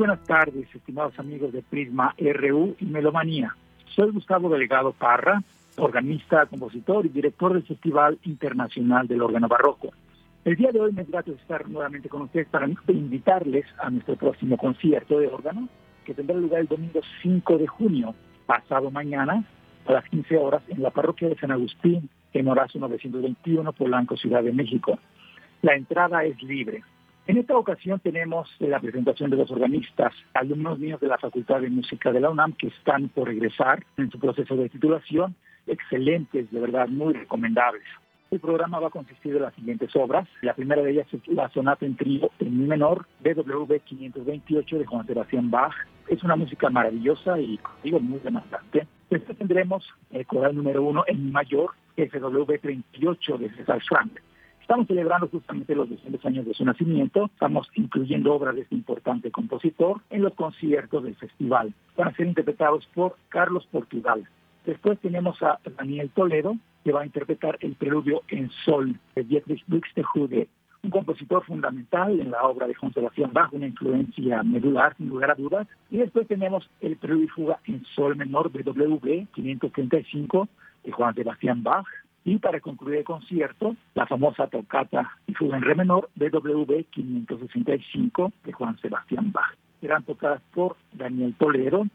Buenas tardes, estimados amigos de Prisma RU y Melomanía. Soy Gustavo Delegado Parra, organista, compositor y director del Festival Internacional del Órgano Barroco. El día de hoy me trato de estar nuevamente con ustedes para invitarles a nuestro próximo concierto de órgano, que tendrá lugar el domingo 5 de junio, pasado mañana, a las 15 horas, en la parroquia de San Agustín, en Horacio 921, Polanco, Ciudad de México. La entrada es libre. En esta ocasión tenemos la presentación de los organistas, alumnos míos de la Facultad de Música de la UNAM que están por regresar en su proceso de titulación, excelentes, de verdad, muy recomendables. El programa va a consistir de las siguientes obras. La primera de ellas es la sonata en trío en mi menor, BWV 528 de Juan Sebastián Bach. Es una música maravillosa y, digo, muy demandante. Después tendremos el coral número uno en mi mayor, FW 38 de César Frank. Estamos celebrando justamente los 200 años de su nacimiento. Estamos incluyendo obras de este importante compositor en los conciertos del festival. Van a ser interpretados por Carlos Portugal. Después tenemos a Daniel Toledo, que va a interpretar el preludio en sol de Dietrich Buxtehude, un compositor fundamental en la obra de Juan Sebastián Bach, una influencia medular sin lugar a dudas. Y después tenemos el preludio y fuga en sol menor de W 535 de Juan Sebastián Bach, y para concluir el concierto, la famosa tocata y fuga en re menor BWV 565 de Juan Sebastián Bach. Serán tocadas por Daniel Toledo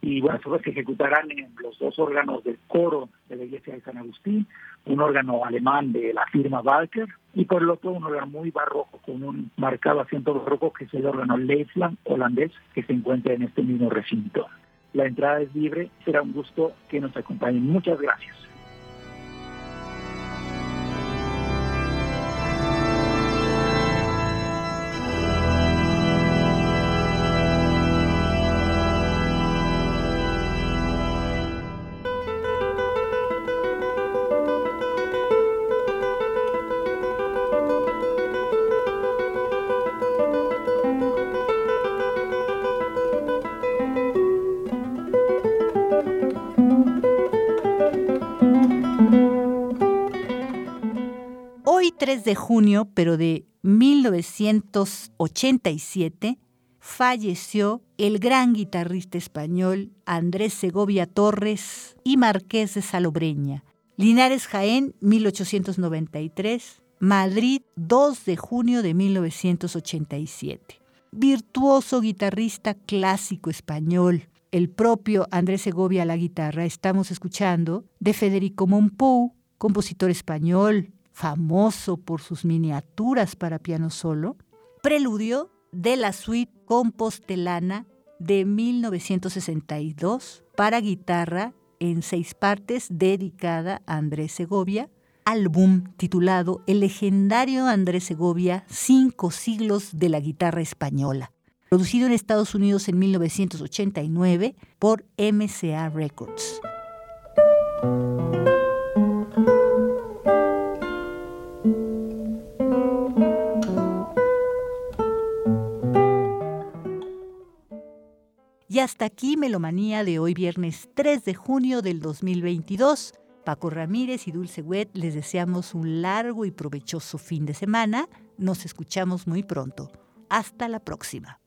y bueno, se que ejecutarán en los dos órganos del coro de la iglesia de San Agustín, un órgano alemán de la firma Walker y por el otro un órgano muy barroco con un marcado acento barroco que es el órgano Leifland holandés que se encuentra en este mismo recinto. La entrada es libre, será un gusto que nos acompañen. Muchas gracias. De junio, pero de 1987, falleció el gran guitarrista español Andrés Segovia Torres y Marqués de Salobreña. Linares Jaén, 1893. Madrid, 2 de junio de 1987. Virtuoso guitarrista clásico español. El propio Andrés Segovia a la guitarra estamos escuchando de Federico Monpou, compositor español, famoso por sus miniaturas para piano solo, preludio de la suite compostelana de 1962 para guitarra en seis partes dedicada a Andrés Segovia, álbum titulado El legendario Andrés Segovia, cinco siglos de la guitarra española, producido en Estados Unidos en 1989 por MCA Records. Y hasta aquí Melomanía de hoy viernes 3 de junio del 2022. Paco Ramírez y Dulce Wet les deseamos un largo y provechoso fin de semana. Nos escuchamos muy pronto. Hasta la próxima.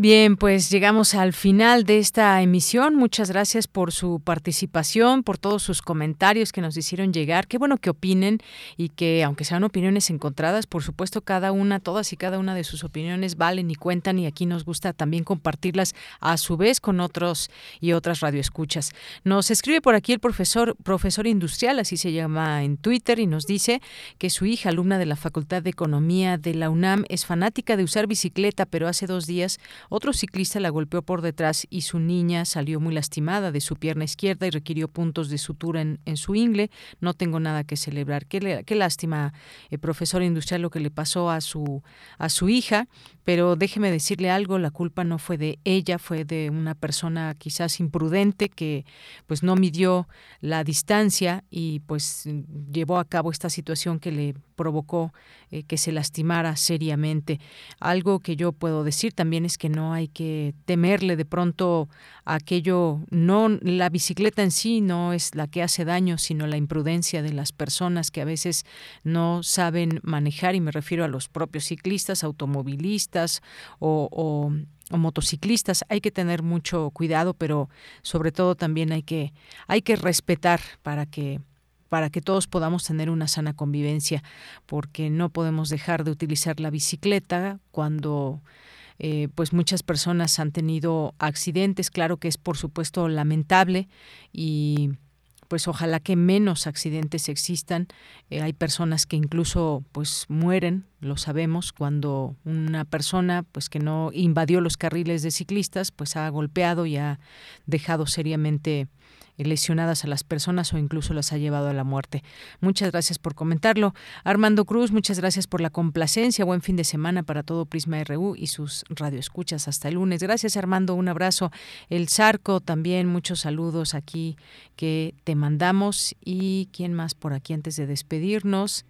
Bien, pues llegamos al final de esta emisión. Muchas gracias por su participación, por todos sus comentarios que nos hicieron llegar. Qué bueno que opinen y que, aunque sean opiniones encontradas, por supuesto, cada una, todas y cada una de sus opiniones valen y cuentan y aquí nos gusta también compartirlas a su vez con otros y otras radioescuchas. Nos escribe por aquí el profesor, profesor industrial, así se llama en Twitter, y nos dice que su hija, alumna de la Facultad de Economía de la UNAM, es fanática de usar bicicleta, pero hace dos días otro ciclista la golpeó por detrás y su niña salió muy lastimada de su pierna izquierda y requirió puntos de sutura en, su ingle. No tengo nada que celebrar. Qué, lástima, eh, profesor industrial, lo que le pasó a su, a su hija, pero déjeme decirle algo, la culpa no fue de ella, fue de una persona quizás imprudente que pues no midió la distancia y pues llevó a cabo esta situación que le provocó eh, que se lastimara seriamente. Algo que yo puedo decir también es que no hay que temerle de pronto aquello, no la bicicleta en sí no es la que hace daño, sino la imprudencia de las personas que a veces no saben manejar y me refiero a los propios ciclistas, automovilistas o, motociclistas. Hay que tener mucho cuidado pero sobre todo también hay que hay que respetar para que para que todos podamos tener una sana convivencia, porque no podemos dejar de utilizar la bicicleta cuando eh, pues muchas personas han tenido accidentes. Claro que es por supuesto lamentable y pues ojalá que menos accidentes existan. Eh, hay personas que incluso pues mueren, lo sabemos, cuando una persona pues que no invadió los carriles de ciclistas pues ha golpeado y ha dejado seriamente lesionadas a las personas o incluso las ha llevado a la muerte. Muchas gracias por comentarlo. Armando Cruz, muchas gracias por la complacencia. Buen fin de semana para todo Prisma RU y sus radioescuchas hasta el lunes. Gracias Armando, un abrazo. El Zarco también, muchos saludos aquí que te mandamos. ¿Y quién más por aquí antes de despedirnos?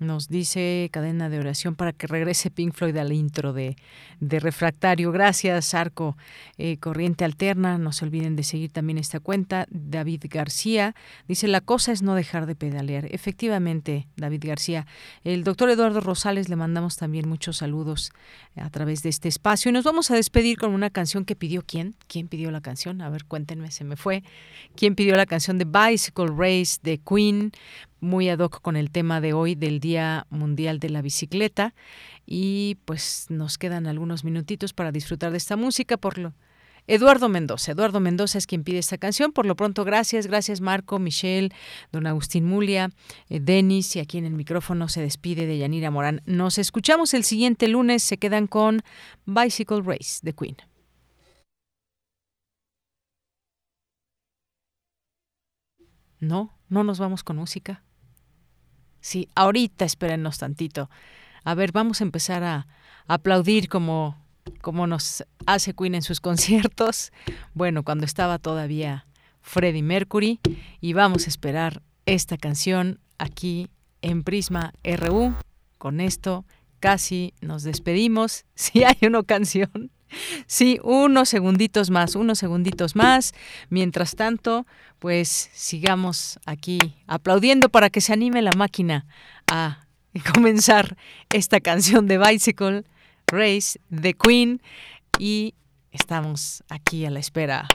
Nos dice cadena de oración para que regrese Pink Floyd al intro de, de Refractario. Gracias, Arco. Eh, Corriente Alterna, no se olviden de seguir también esta cuenta. David García dice, la cosa es no dejar de pedalear. Efectivamente, David García. El doctor Eduardo Rosales le mandamos también muchos saludos a través de este espacio. Y nos vamos a despedir con una canción que pidió quién. ¿Quién pidió la canción? A ver, cuéntenme, se me fue. ¿Quién pidió la canción de Bicycle Race de Queen? Muy ad hoc con el tema de hoy del Día Mundial de la Bicicleta y pues nos quedan algunos minutitos para disfrutar de esta música por lo Eduardo Mendoza. Eduardo Mendoza es quien pide esta canción. Por lo pronto, gracias, gracias Marco, Michelle, don Agustín Mulia, eh, Denis y aquí en el micrófono se despide de Yanira Morán. Nos escuchamos el siguiente lunes. Se quedan con Bicycle Race de Queen. No, no nos vamos con música. Sí, ahorita espérennos tantito. A ver, vamos a empezar a, aplaudir como, como nos hace Queen en sus conciertos. Bueno, cuando estaba todavía Freddie Mercury. Y vamos a esperar esta canción aquí en Prisma RU. Con esto casi nos despedimos. Si hay una canción. Sí, unos segunditos más, unos segunditos más. Mientras tanto, pues sigamos aquí aplaudiendo para que se anime la máquina a comenzar esta canción de Bicycle Race de Queen y estamos aquí a la espera.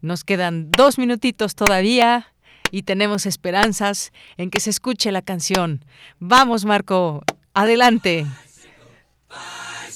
Nos quedan dos minutitos todavía y tenemos esperanzas en que se escuche la canción. Vamos, Marco, adelante.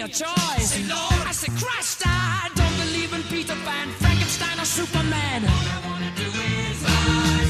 Me a choice. Say Lord, I say Christ, I don't believe in Peter Pan, Frankenstein, or Superman. All I wanna do is rise,